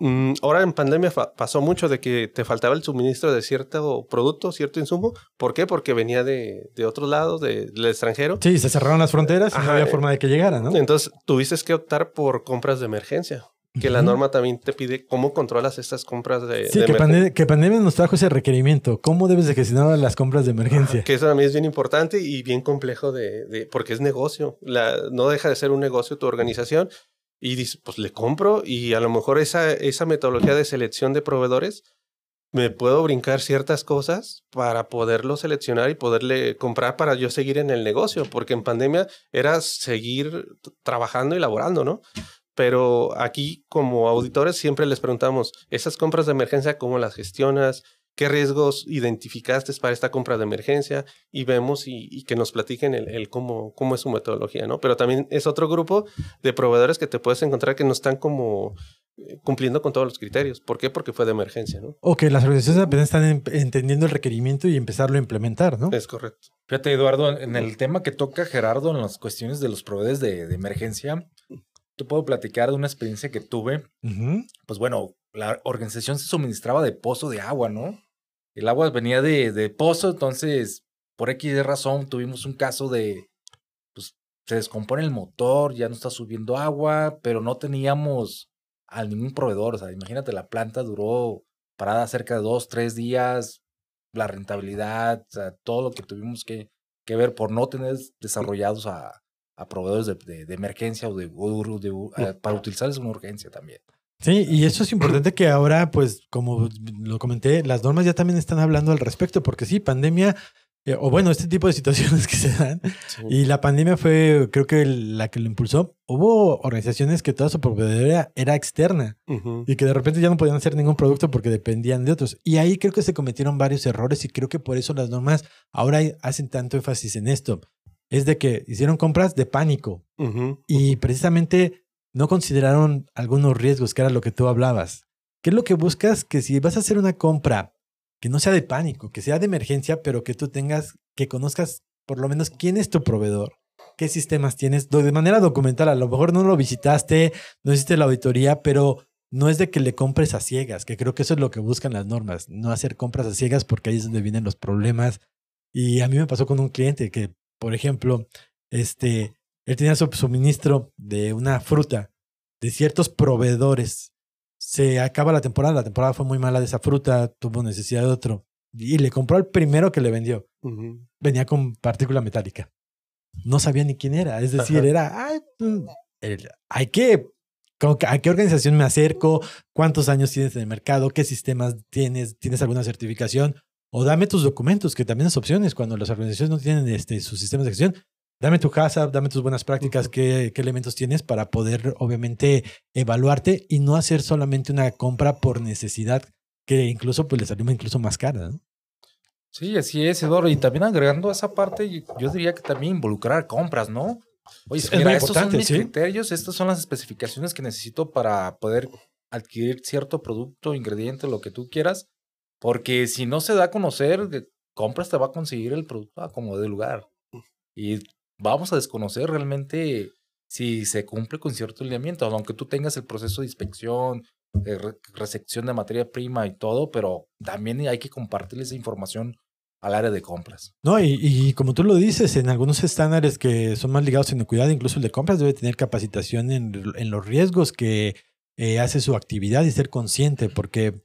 D: Mm, ahora en pandemia pasó mucho de que te faltaba el suministro de cierto producto, cierto insumo. ¿Por qué? Porque venía de, de otros lados, del extranjero.
B: Sí, se cerraron las fronteras y no había forma de que llegara, ¿no?
D: Entonces tuviste que optar por compras de emergencia. Que la norma también te pide cómo controlas estas compras de,
B: sí, que, que, pandemia nos trajo ese requerimiento. ¿Cómo debes de gestionar las compras de emergencia?
D: que eso también es bien importante y bien complejo de, de porque es negocio. La, no deja de ser un negocio tu organización y dices, pues le compro y a lo mejor esa, esa metodología de selección de proveedores me puedo brincar ciertas cosas para poderlo seleccionar y poderle comprar para yo seguir en el negocio, porque en pandemia era seguir trabajando y laborando, ¿no? Pero aquí como auditores siempre les preguntamos, esas compras de emergencia, ¿cómo las gestionas? qué riesgos identificaste para esta compra de emergencia y vemos y, que nos platiquen el, cómo, cómo es su metodología, ¿no? Pero también es otro grupo de proveedores que te puedes encontrar que no están como eh, cumpliendo con todos los criterios. ¿Por qué? Porque fue de emergencia, ¿no?
B: O que las organizaciones apenas están entendiendo el requerimiento y empezarlo a implementar, ¿no?
D: Es correcto.
C: Fíjate, Eduardo, en el tema que toca Gerardo en las cuestiones de los proveedores de, de emergencia, te puedo platicar de una experiencia que tuve. Pues bueno, la organización se suministraba de pozo de agua, ¿no? El agua venía de, de pozo, entonces, por X razón, tuvimos un caso de, pues, se descompone el motor, ya no está subiendo agua, pero no teníamos a ningún proveedor. O sea, imagínate, la planta duró parada cerca de dos, tres días, la rentabilidad, o sea, todo lo que tuvimos que, que ver por no tener desarrollados a, a proveedores de, de, emergencia o de, de, para utilizarles una urgencia también.
B: Sí, y eso es importante que ahora, pues, como lo comenté, las normas ya también están hablando al respecto, porque sí, pandemia, eh, o bueno, este tipo de situaciones que se dan, y la pandemia fue, creo que la que lo impulsó. Hubo organizaciones que toda su proveedoría era externa y que de repente ya no podían hacer ningún producto porque dependían de otros. Y ahí creo que se cometieron varios errores y creo que por eso las normas ahora hacen tanto énfasis en esto. Es de que hicieron compras de pánico y precisamente no consideraron algunos riesgos, que era lo que tú hablabas. ¿Qué es lo que buscas? Que si vas a hacer una compra que no sea de pánico, que sea de emergencia, pero que tú tengas, que conozcas por lo menos quién es tu proveedor, qué sistemas tienes, de manera documental. A lo mejor no lo visitaste, no hiciste la auditoría, pero no es de que le compres a ciegas, que creo que eso es lo que buscan las normas, no hacer compras a ciegas porque ahí es donde vienen los problemas. Y a mí me pasó con un cliente que, por ejemplo, este, él tenía su suministro de una fruta de ciertos proveedores. Se acaba la temporada, la temporada fue muy mala de esa fruta, tuvo necesidad de otro. Y le compró el primero que le vendió. Venía con partícula metálica no sabía ni quién era. Es decir, era, mm, hay que, ¿a qué organización me acerco? ¿Cuántos años tienes en el mercado? ¿Qué sistemas tienes? ¿Tienes alguna certificación? O dame tus documentos, que también es opciones cuando las organizaciones no tienen este, sus sistemas de gestión. Dame tu casa, dame tus buenas prácticas, qué, qué elementos tienes para poder, obviamente, evaluarte y no hacer solamente una compra por necesidad que incluso pues le salió incluso más cara. ¿no?
C: Sí, así es, Eduardo. Y también agregando esa parte, yo diría que también involucrar compras, ¿no? Oye, mira, estos son mis criterios, estas son las especificaciones que necesito para poder adquirir cierto producto, ingrediente, lo que tú quieras. Porque si no se da a conocer, compras te va a conseguir el producto como de lugar. Y vamos a desconocer realmente si se cumple con cierto lineamiento, aunque tú tengas el proceso de inspección, de recepción de materia prima y todo, pero también hay que compartir esa información al área de compras.
B: No, y, como tú lo dices, en algunos estándares que son más ligados a inocuidad, incluso el de compras debe tener capacitación en, los riesgos que eh, hace su actividad y ser consciente, porque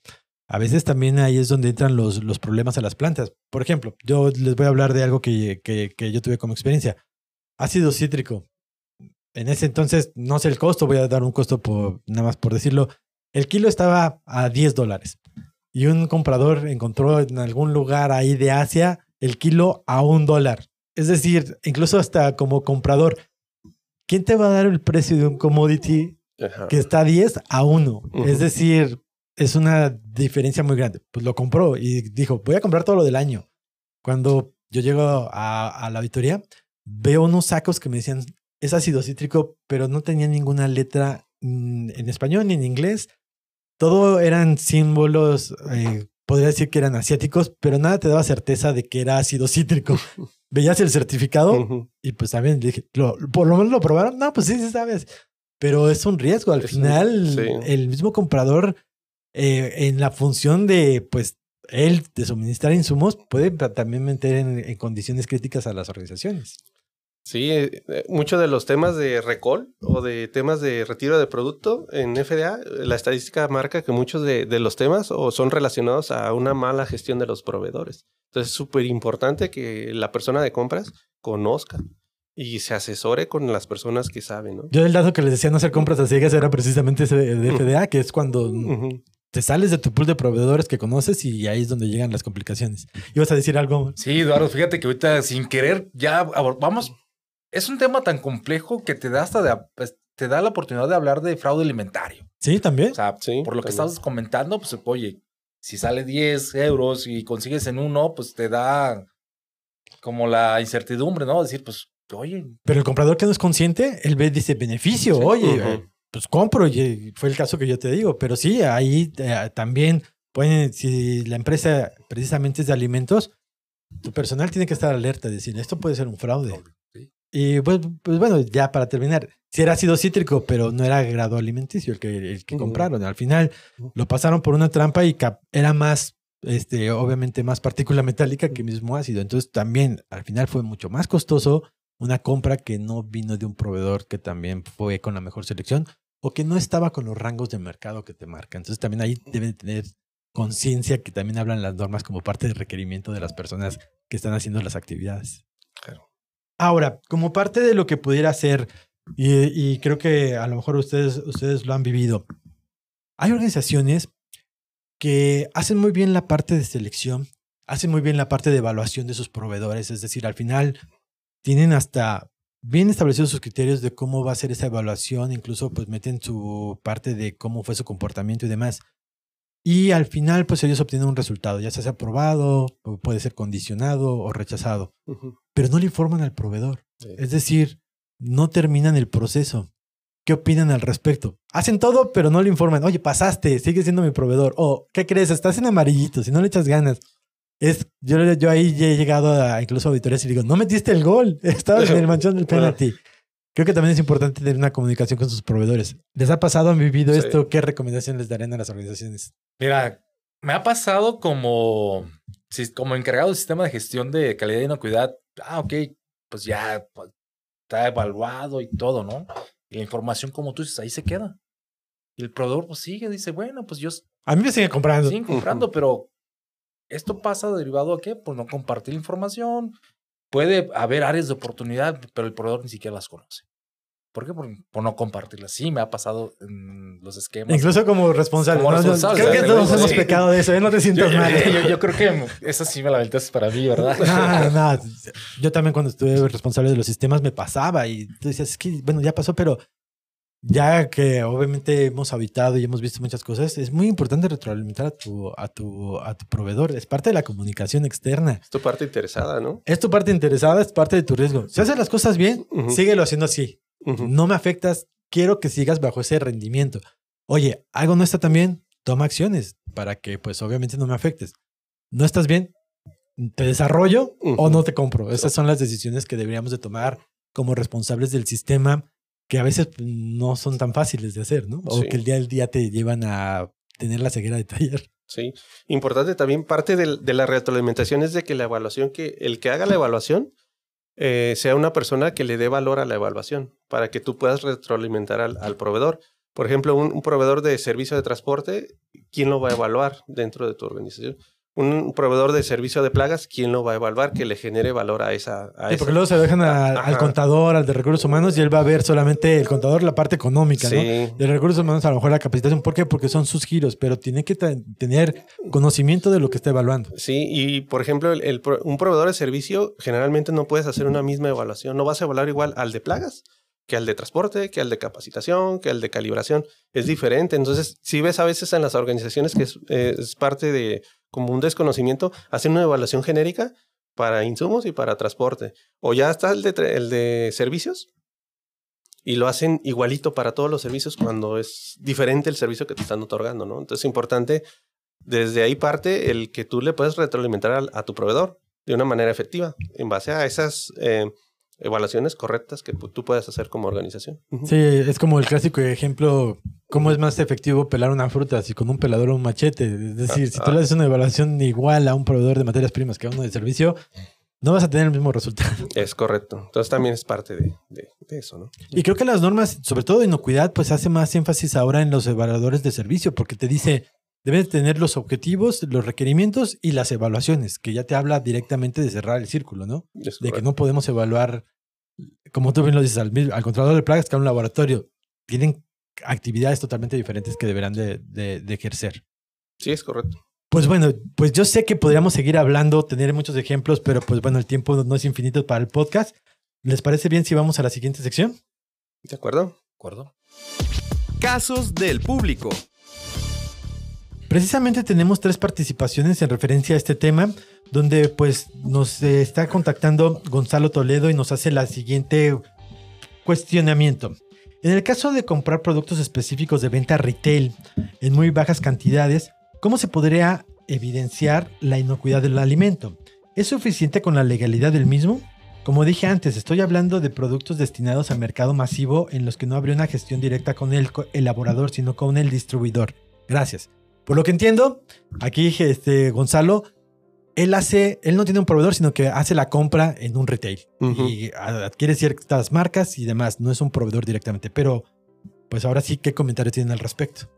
B: a veces también ahí es donde entran los, los problemas a las plantas. Por ejemplo, yo les voy a hablar de algo que, que, que yo tuve como experiencia. Ácido cítrico. En ese entonces, no sé el costo, voy a dar un costo por, nada más por decirlo. El kilo estaba a 10 dólares y un comprador encontró en algún lugar ahí de Asia el kilo a un dólar. Es decir, incluso hasta como comprador, ¿quién te va a dar el precio de un commodity que está a 10 a 1? Es decir, es una diferencia muy grande. Pues lo compró y dijo, voy a comprar todo lo del año. Cuando yo llego a, la auditoría, veo unos sacos que me decían, es ácido cítrico, pero no tenía ninguna letra en español ni en inglés todo eran símbolos, eh, podría decir que eran asiáticos, pero nada te daba certeza de que era ácido cítrico. Veías el certificado y pues también dije, por lo menos lo probaron. No, pues sí, sí sabes. Pero es un riesgo. Al final, el mismo comprador, eh, en la función de, pues, él de suministrar insumos, puede también meter en condiciones críticas a las organizaciones.
D: Sí, eh, eh, muchos de los temas de recall o de temas de retiro de producto en FDA, la estadística marca que muchos de, los temas o son relacionados a una mala gestión de los proveedores. Entonces es súper importante que la persona de compras conozca y se asesore con las personas que saben. ¿no?
B: Yo el dato que les decía no hacer compras a ciegas era precisamente ese de FDA, que es cuando te sales de tu pool de proveedores que conoces y ahí es donde llegan las complicaciones. ¿Ibas a decir algo?
C: Sí, Eduardo, fíjate que ahorita sin querer ya vamos es un tema tan complejo que te da hasta de, pues, te da la oportunidad de hablar de fraude alimentario.
B: Sí, también.
C: O sea, por lo que estás comentando, pues oye, si sale 10 euros y consigues en uno, pues te da como la incertidumbre, ¿no? Decir, pues, oye.
B: Pero el comprador que no es consciente, él ve, dice beneficio, oye, pues compro, y fue el caso que yo te digo. Pero sí, ahí eh, también pueden, si la empresa precisamente es de alimentos, tu personal tiene que estar alerta, decir, esto puede ser un fraude. Y pues, pues bueno, ya para terminar, si era ácido cítrico, pero no era grado alimenticio el que, el que compraron. Al final lo pasaron por una trampa y era más, este, obviamente más partícula metálica que mismo ácido. Entonces también al final fue mucho más costoso una compra que no vino de un proveedor que también fue con la mejor selección o que no estaba con los rangos de mercado que te marca. Entonces también ahí deben tener conciencia que también hablan las normas como parte del requerimiento de las personas que están haciendo las actividades. Claro. Ahora, como parte de lo que pudiera ser, y, creo que a lo mejor ustedes, ustedes lo han vivido, hay organizaciones que hacen muy bien la parte de selección, hacen muy bien la parte de evaluación de sus proveedores, es decir, al final tienen hasta bien establecidos sus criterios de cómo va a ser esa evaluación, incluso pues meten su parte de cómo fue su comportamiento y demás. Y al final, pues ellos obtienen un resultado, ya sea aprobado, puede ser condicionado o rechazado. pero no le informan al proveedor. Es decir, no terminan el proceso. ¿Qué opinan al respecto? Hacen todo, pero no le informan. Oye, pasaste, sigue siendo mi proveedor. O, ¿qué crees? Estás en amarillito, si no le echas ganas. Es, yo, yo ahí he llegado a incluso auditorías y digo, no metiste el gol, estabas en el manchón del penalti. Creo que también es importante tener una comunicación con sus proveedores. ¿Les ha pasado, han vivido esto? ¿Qué recomendaciones les darían a las organizaciones?
C: Mira, me ha pasado como, como encargado del sistema de gestión de calidad y inocuidad. Ah, ok, pues ya pues, está evaluado y todo, ¿no? Y la información, como tú dices, ahí se queda. Y el proveedor pues sigue, dice, bueno, pues yo...
B: A mí me sigue comprando.
C: Siguen comprando, pero esto pasa derivado a qué? Pues no compartir información. Puede haber áreas de oportunidad, pero el proveedor ni siquiera las conoce. ¿Por qué? Por, no compartirlas. Sí, me ha pasado en los esquemas.
B: Incluso como responsable. creo que todos hemos pecado de eso. ¿eh? No te sientas mal.
C: Yo, creo que esa sí me la aventas para mí, ¿verdad?
B: No, no. Yo también cuando estuve responsable de los sistemas me pasaba y tú decías, es que, bueno, ya pasó, pero ya que obviamente hemos habitado y hemos visto muchas cosas, es muy importante retroalimentar a tu, a tu, a tu proveedor. Es parte de la comunicación externa.
D: Es tu parte interesada, ¿no?
B: Es tu parte interesada, es parte de tu riesgo. Si haces las cosas bien, síguelo haciendo así. No me afectas, quiero que sigas bajo ese rendimiento. Oye, algo no está tan bien, toma acciones para que pues obviamente no me afectes. ¿No estás bien? ¿Te desarrollo o no te compro? Esas son las decisiones que deberíamos de tomar como responsables del sistema que a veces no son tan fáciles de hacer, ¿no? O que el día al día te llevan a tener la ceguera de taller.
D: Sí, importante también parte de, de, la retroalimentación es de que la evaluación, que el que haga la evaluación eh, sea una persona que le dé valor a la evaluación para que tú puedas retroalimentar al, al proveedor. Por ejemplo, un, proveedor de servicio de transporte, ¿quién lo va a evaluar dentro de tu organización? Un proveedor de servicio de plagas, ¿quién lo va a evaluar que le genere valor a esa?
B: sí, porque luego se dejan al contador, al de recursos humanos, y él va a ver solamente el contador, la parte económica, ¿no? De recursos humanos, a lo mejor la capacitación. ¿Por qué? Porque son sus giros, pero tiene que tener conocimiento de lo que está evaluando.
D: Sí, y por ejemplo, el, un proveedor de servicio, generalmente no puedes hacer una misma evaluación. No vas a evaluar igual al de plagas que al de transporte, que al de capacitación, que al de calibración. Es diferente. Entonces, si ves a veces en las organizaciones que es parte de como un desconocimiento, hacen una evaluación genérica para insumos y para transporte. O ya está el de, servicios y lo hacen igualito para todos los servicios cuando es diferente el servicio que te están otorgando, ¿no? Entonces es importante, desde ahí parte el que tú le puedes retroalimentar a, tu proveedor de una manera efectiva en base a esas... Eh, evaluaciones correctas que tú puedes hacer como organización.
B: Sí, es como el clásico ejemplo, ¿cómo es más efectivo pelar una fruta si con un pelador o un machete? Es decir, si tú le haces una evaluación igual a un proveedor de materias primas que a uno de servicio, no vas a tener el mismo resultado.
D: Es correcto. Entonces también es parte de, eso, ¿no?
B: Y creo que las normas, sobre todo de inocuidad, pues hace más énfasis ahora en los evaluadores de servicio, porque te dice, debes tener los objetivos, los requerimientos y las evaluaciones, que ya te habla directamente de cerrar el círculo, ¿no? de que no podemos evaluar, como tú bien lo dices, al, al controlador de plagas que a un laboratorio. Tienen actividades totalmente diferentes que deberán de, de, ejercer.
D: Sí, es correcto.
B: Pues bueno, pues yo sé que podríamos seguir hablando, tener muchos ejemplos, pero pues bueno, el tiempo no es infinito para el podcast. ¿Les parece bien si vamos a la siguiente sección?
D: De acuerdo. De
C: acuerdo.
A: Casos del público.
B: Precisamente tenemos tres participaciones en referencia a este tema, donde pues nos está contactando Gonzalo Toledo y nos hace la siguiente cuestionamiento. En el caso de comprar productos específicos de venta retail en muy bajas cantidades, ¿cómo se podría evidenciar la inocuidad del alimento? ¿Es suficiente con la legalidad del mismo? Como dije antes, estoy hablando de productos destinados al mercado masivo en los que no habría una gestión directa con el elaborador, sino con el distribuidor. Gracias. Por lo que entiendo, aquí este, Gonzalo, él hace, él no tiene un proveedor, sino que hace la compra en un retail y adquiere ciertas marcas y demás. No es un proveedor directamente, pero pues ahora sí, ¿qué comentarios tienen al respecto?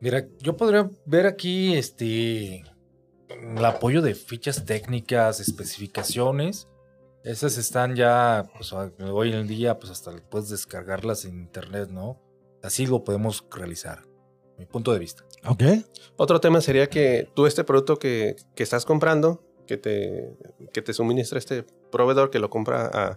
C: Mira, yo podría ver aquí este el apoyo de fichas técnicas, especificaciones. Esas están ya, pues hoy en día, pues hasta puedes descargarlas en internet, ¿no? Así lo podemos realizar mi punto de vista.
B: Ok.
D: Otro tema sería que tú este producto que, que estás comprando, que te, que te suministra este proveedor que lo compra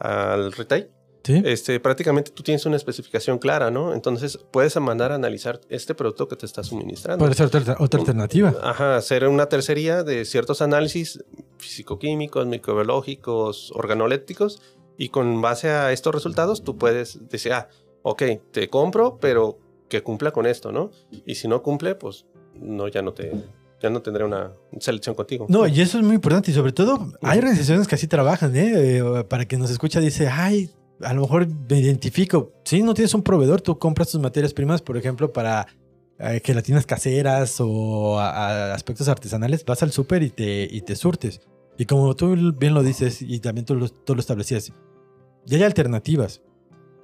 D: al retail, Este, prácticamente tú tienes una especificación clara, ¿no? Entonces puedes mandar a analizar este producto que te está suministrando.
B: Puede ser otra, alternativa.
D: Ajá, hacer una tercería de ciertos análisis físico-químicos, microbiológicos, organolépticos, y con base a estos resultados tú puedes decir, ah, ok, te compro, pero que cumpla con esto, ¿no? Y si no cumple, pues no, ya no te, ya no tendré una selección contigo.
B: No, y eso es muy importante. Y sobre todo, hay organizaciones que así trabajan, ¿eh? eh para que nos escucha, dice, ay, a lo mejor me identifico. Si no tienes un proveedor, tú compras tus materias primas, por ejemplo, para eh, gelatinas caseras o aspectos artesanales, vas al súper y te, y te surtes. Y como tú bien lo dices, y también tú tú lo establecías, ya hay alternativas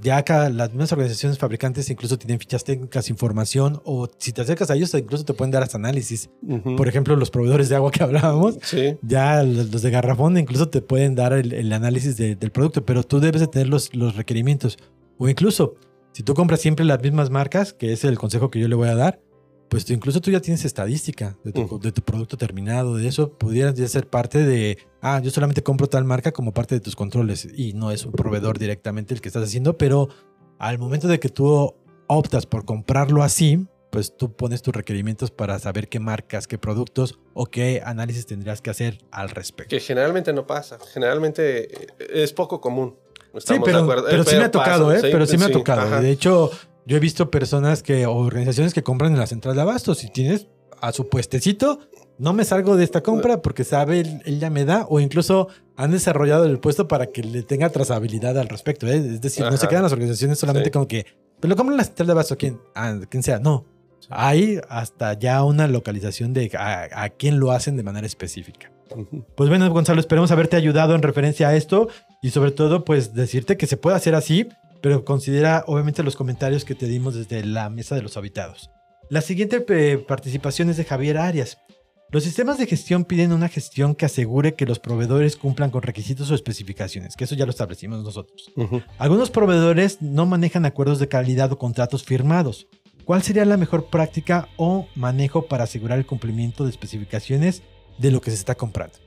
B: ya acá las mismas organizaciones fabricantes incluso tienen fichas técnicas, información, o si te acercas a ellos, incluso te pueden dar hasta análisis. Por ejemplo, los proveedores de agua que hablábamos, ya los de garrafón incluso te pueden dar el, análisis del producto, pero tú debes de tener los, los requerimientos. O incluso, si tú compras siempre las mismas marcas, que es el consejo que yo le voy a dar, pues incluso tú ya tienes estadística de tu, de tu producto terminado, de eso pudieras ya ser parte de, ah, yo solamente compro tal marca como parte de tus controles y no es un proveedor directamente el que estás haciendo, pero al momento de que tú optas por comprarlo así, pues tú pones tus requerimientos para saber qué marcas, qué productos o qué análisis tendrías que hacer al respecto.
D: Que generalmente no pasa, generalmente eh, es poco común.
B: sí, pero, pero, sí me ha tocado, ¿eh? pero sí me ha tocado. De hecho, yo he visto personas que, o organizaciones que compran en la central de abastos. Si tienes a su puestecito, no me salgo de esta compra porque sabe, él, ya me da, o incluso han desarrollado el puesto para que le tenga trazabilidad al respecto. ¿eh? Es decir, no se quedan las organizaciones solamente como que, pero lo compran en la central de abastos, quien, a quien sea. No. Hay hasta ya una localización de a, a quién lo hacen de manera específica. Pues bueno, Gonzalo, esperemos haberte ayudado en referencia a esto y sobre todo, pues decirte que se puede hacer así pero considera obviamente los comentarios que te dimos desde la mesa de los habitados. La siguiente eh, participación es de Javier Arias. Los sistemas de gestión piden una gestión que asegure que los proveedores cumplan con requisitos o especificaciones, que eso ya lo establecimos nosotros. Algunos proveedores no manejan acuerdos de calidad o contratos firmados. ¿Cuál sería la mejor práctica o manejo para asegurar el cumplimiento de especificaciones de lo que se está comprando?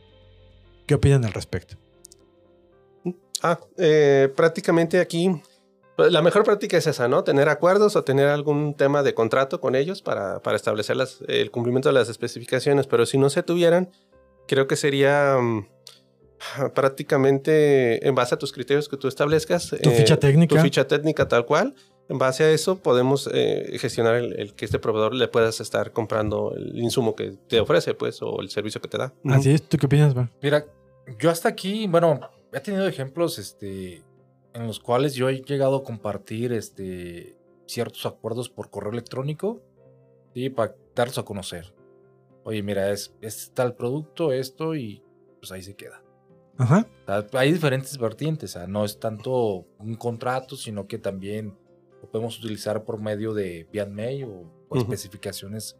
B: ¿Qué opinan al respecto?
D: Ah, eh, prácticamente aquí la mejor práctica es esa, ¿no? Tener acuerdos o tener algún tema de contrato con ellos para, para establecer el cumplimiento de las especificaciones, pero si no se tuvieran, creo que sería mm, prácticamente en base a tus criterios que tú establezcas.
B: Tu ficha eh, técnica.
D: Tu ficha técnica tal cual. En base a eso podemos eh, gestionar el, que este proveedor le puedas estar comprando el insumo que te ofrece, pues, o el servicio que te da.
B: Así es. ¿Tú qué opinas, man?
C: Mira, yo hasta aquí, bueno, he tenido ejemplos, este, en los cuales yo he llegado a compartir este, ciertos acuerdos por correo electrónico y para darlos a conocer. Oye, mira, es, es tal producto, esto, y pues ahí se queda.
B: Ajá.
C: hay diferentes vertientes, o sea, no es tanto un contrato, sino que también lo podemos utilizar por medio de vía mail o, especificaciones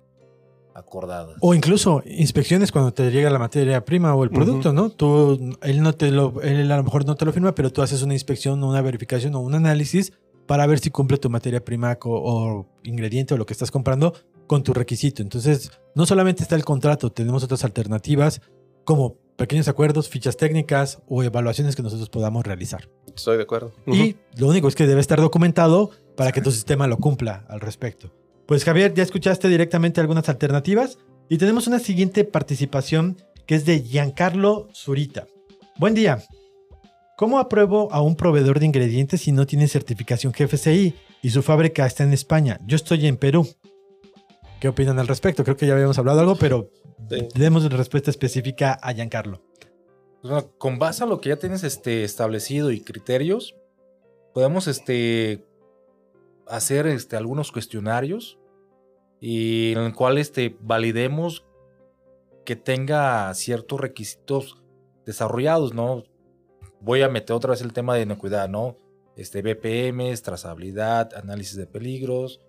C: acordadas.
B: O incluso inspecciones cuando te llega la materia prima o el producto, ¿no? Tú, él no te lo, él a lo mejor no te lo firma, pero tú haces una inspección o una verificación o un análisis para ver si cumple tu materia prima o, ingrediente o lo que estás comprando con tu requisito. Entonces, no solamente está el contrato, tenemos otras alternativas como pequeños acuerdos, fichas técnicas o evaluaciones que nosotros podamos realizar.
D: Estoy de acuerdo.
B: Y lo único es que debe estar documentado para que tu sistema lo cumpla al respecto. Pues Javier, ya escuchaste directamente algunas alternativas y tenemos una siguiente participación que es de Giancarlo Zurita. Buen día. ¿Cómo apruebo a un proveedor de ingredientes si no tiene certificación GFCI y su fábrica está en España? Yo estoy en Perú. ¿Qué opinan al respecto? Creo que ya habíamos hablado algo, pero demos respuesta específica a Giancarlo.
C: con base a lo que ya tienes este, establecido y criterios, podemos este, hacer este, algunos cuestionarios y en el cual este, validemos que tenga ciertos requisitos desarrollados, ¿no? Voy a meter otra vez el tema de inocuidad, ¿no? Este, BPMs, trazabilidad, análisis de peligros,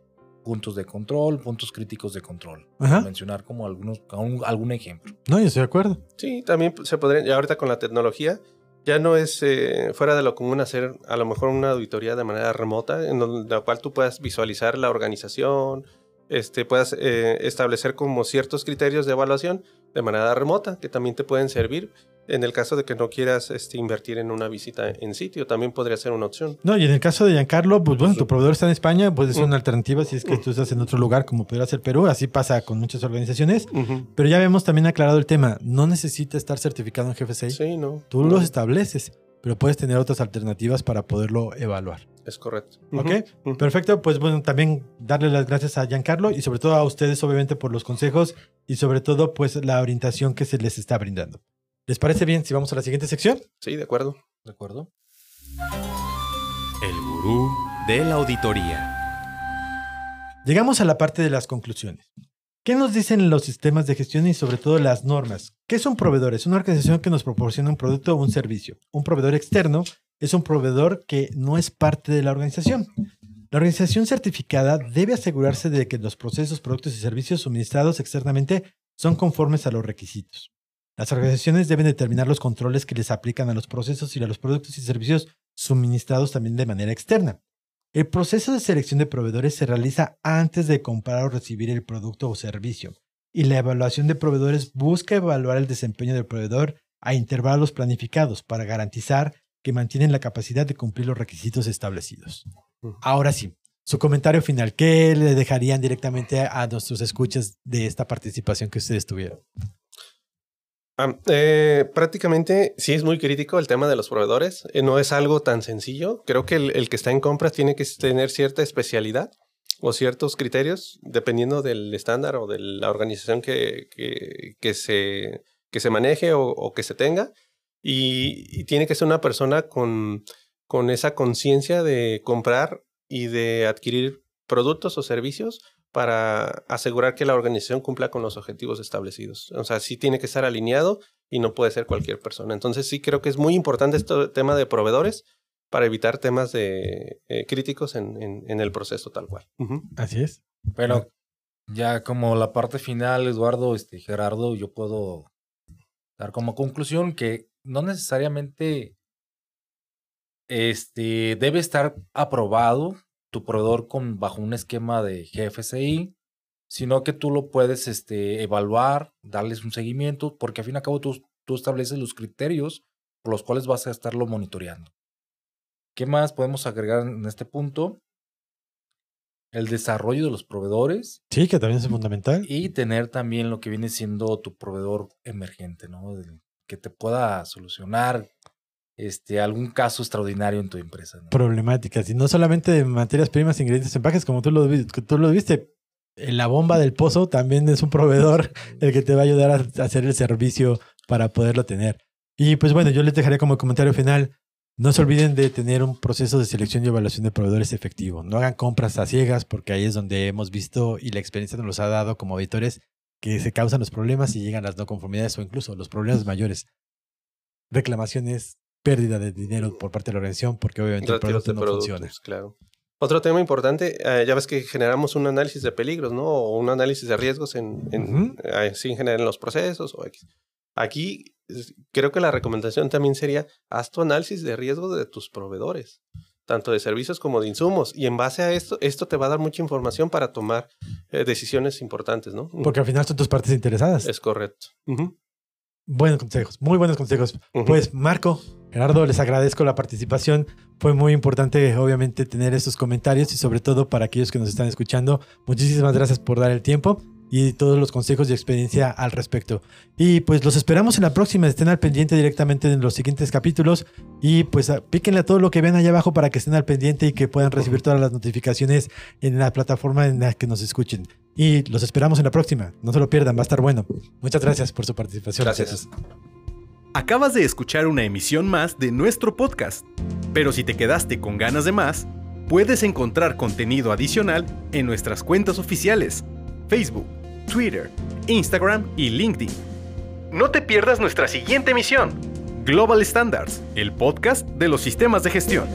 C: puntos de control, puntos críticos de control. Mencionar como algunos, algún, ejemplo.
B: No, yo estoy de acuerdo.
D: Sí, también se podría, ya ahorita con la tecnología, ya no es eh, fuera de lo común hacer a lo mejor una auditoría de manera remota, en la cual tú puedas visualizar la organización, este, puedas eh, establecer como ciertos criterios de evaluación de manera remota que también te pueden servir En el caso de que no quieras este, invertir en una visita en sitio, también podría ser una opción.
B: No, y en el caso de Giancarlo, pues bueno, tu proveedor está en España, puede ser una alternativa si es que tú estás en otro lugar, como pudiera ser Perú, así pasa con muchas organizaciones. Pero ya hemos también aclarado el tema, no necesita estar certificado en GFCI.
D: Sí, no.
B: Tú los estableces, pero puedes tener otras alternativas para poderlo evaluar.
D: Es correcto.
B: Ok, perfecto. Pues bueno, también darle las gracias a Giancarlo y sobre todo a ustedes, obviamente, por los consejos y sobre todo, pues la orientación que se les está brindando. ¿Les parece bien si vamos a la siguiente sección?
D: Sí, de acuerdo.
C: ¿De acuerdo?
A: El gurú de la auditoría.
B: Llegamos a la parte de las conclusiones. ¿Qué nos dicen los sistemas de gestión y sobre todo las normas? ¿Qué son proveedores? Una organización que nos proporciona un producto o un servicio. Un proveedor externo es un proveedor que no es parte de la organización. La organización certificada debe asegurarse de que los procesos, productos y servicios suministrados externamente son conformes a los requisitos. Las organizaciones deben determinar los controles que les aplican a los procesos y a los productos y servicios suministrados también de manera externa. El proceso de selección de proveedores se realiza antes de comprar o recibir el producto o servicio, y la evaluación de proveedores busca evaluar el desempeño del proveedor a intervalos planificados para garantizar que mantienen la capacidad de cumplir los requisitos establecidos. Ahora sí, su comentario final, ¿qué le dejarían directamente a nuestros escuchas de esta participación que ustedes tuvieron?
D: Ah, eh, prácticamente sí es muy crítico el tema de los proveedores. Eh, no es algo tan sencillo. Creo que el, que está en compras tiene que tener cierta especialidad o ciertos criterios dependiendo del estándar o de la organización que, se, que se maneje o, que se tenga. Y, tiene que ser una persona con, con esa conciencia de comprar y de adquirir productos o servicios para asegurar que la organización cumpla con los objetivos establecidos. O sea, sí tiene que estar alineado y no puede ser cualquier persona. Entonces sí creo que es muy importante este tema de proveedores para evitar temas de eh, críticos en, el proceso tal cual.
B: Así es.
C: Pero ya como la parte final, Eduardo, este, Gerardo, yo puedo dar como conclusión que no necesariamente este, debe estar aprobado tu proveedor con, bajo un esquema de GFCI, sino que tú lo puedes este, evaluar, darles un seguimiento, porque al fin y al cabo tú, tú estableces los criterios por los cuales vas a estarlo monitoreando. ¿Qué más podemos agregar en este punto? El desarrollo de los proveedores.
B: Sí, que también es fundamental.
C: Y tener también lo que viene siendo tu proveedor emergente, ¿no? que te pueda solucionar este, algún caso extraordinario en tu empresa.
B: Problemáticas, y no solamente de materias primas, ingredientes, empaques, como tú lo, tú lo viste. La bomba del pozo también es un proveedor el que te va a ayudar a hacer el servicio para poderlo tener. Y pues bueno, yo les dejaré como comentario final. No se olviden de tener un proceso de selección y evaluación de proveedores efectivo. No hagan compras a ciegas porque ahí es donde hemos visto y la experiencia nos ha dado como auditores que se causan los problemas y llegan las no conformidades o incluso los problemas mayores. Reclamaciones, pérdida de dinero por parte de la organización porque obviamente el producto no funciona.
D: Claro. Otro tema importante, eh, ya ves que generamos un análisis de peligros, ¿no? O un análisis de riesgos en, en, eh, en los procesos o X. Aquí creo que la recomendación también sería, haz tu análisis de riesgos de tus proveedores, tanto de servicios como de insumos. Y en base a esto, esto te va a dar mucha información para tomar eh, decisiones importantes, ¿no?
B: Porque al final son tus partes interesadas.
D: Es correcto.
B: Buenos consejos, muy buenos consejos. Pues Marco, Gerardo, les agradezco la participación. Fue muy importante, obviamente, tener estos comentarios y sobre todo para aquellos que nos están escuchando. Muchísimas gracias por dar el tiempo y todos los consejos y experiencia al respecto. Y pues los esperamos en la próxima, estén al pendiente directamente en los siguientes capítulos y pues píquenle a todo lo que ven allá abajo para que estén al pendiente y que puedan recibir todas las notificaciones en la plataforma en la que nos escuchen. Y los esperamos en la próxima, no se lo pierdan, va a estar bueno. Muchas gracias por su participación.
D: Gracias.
A: Acabas de escuchar una emisión más de nuestro podcast, pero si te quedaste con ganas de más, puedes encontrar contenido adicional en nuestras cuentas oficiales, Facebook, Twitter, Instagram y LinkedIn. No te pierdas nuestra siguiente emisión, Global Standards, el podcast de los sistemas de gestión.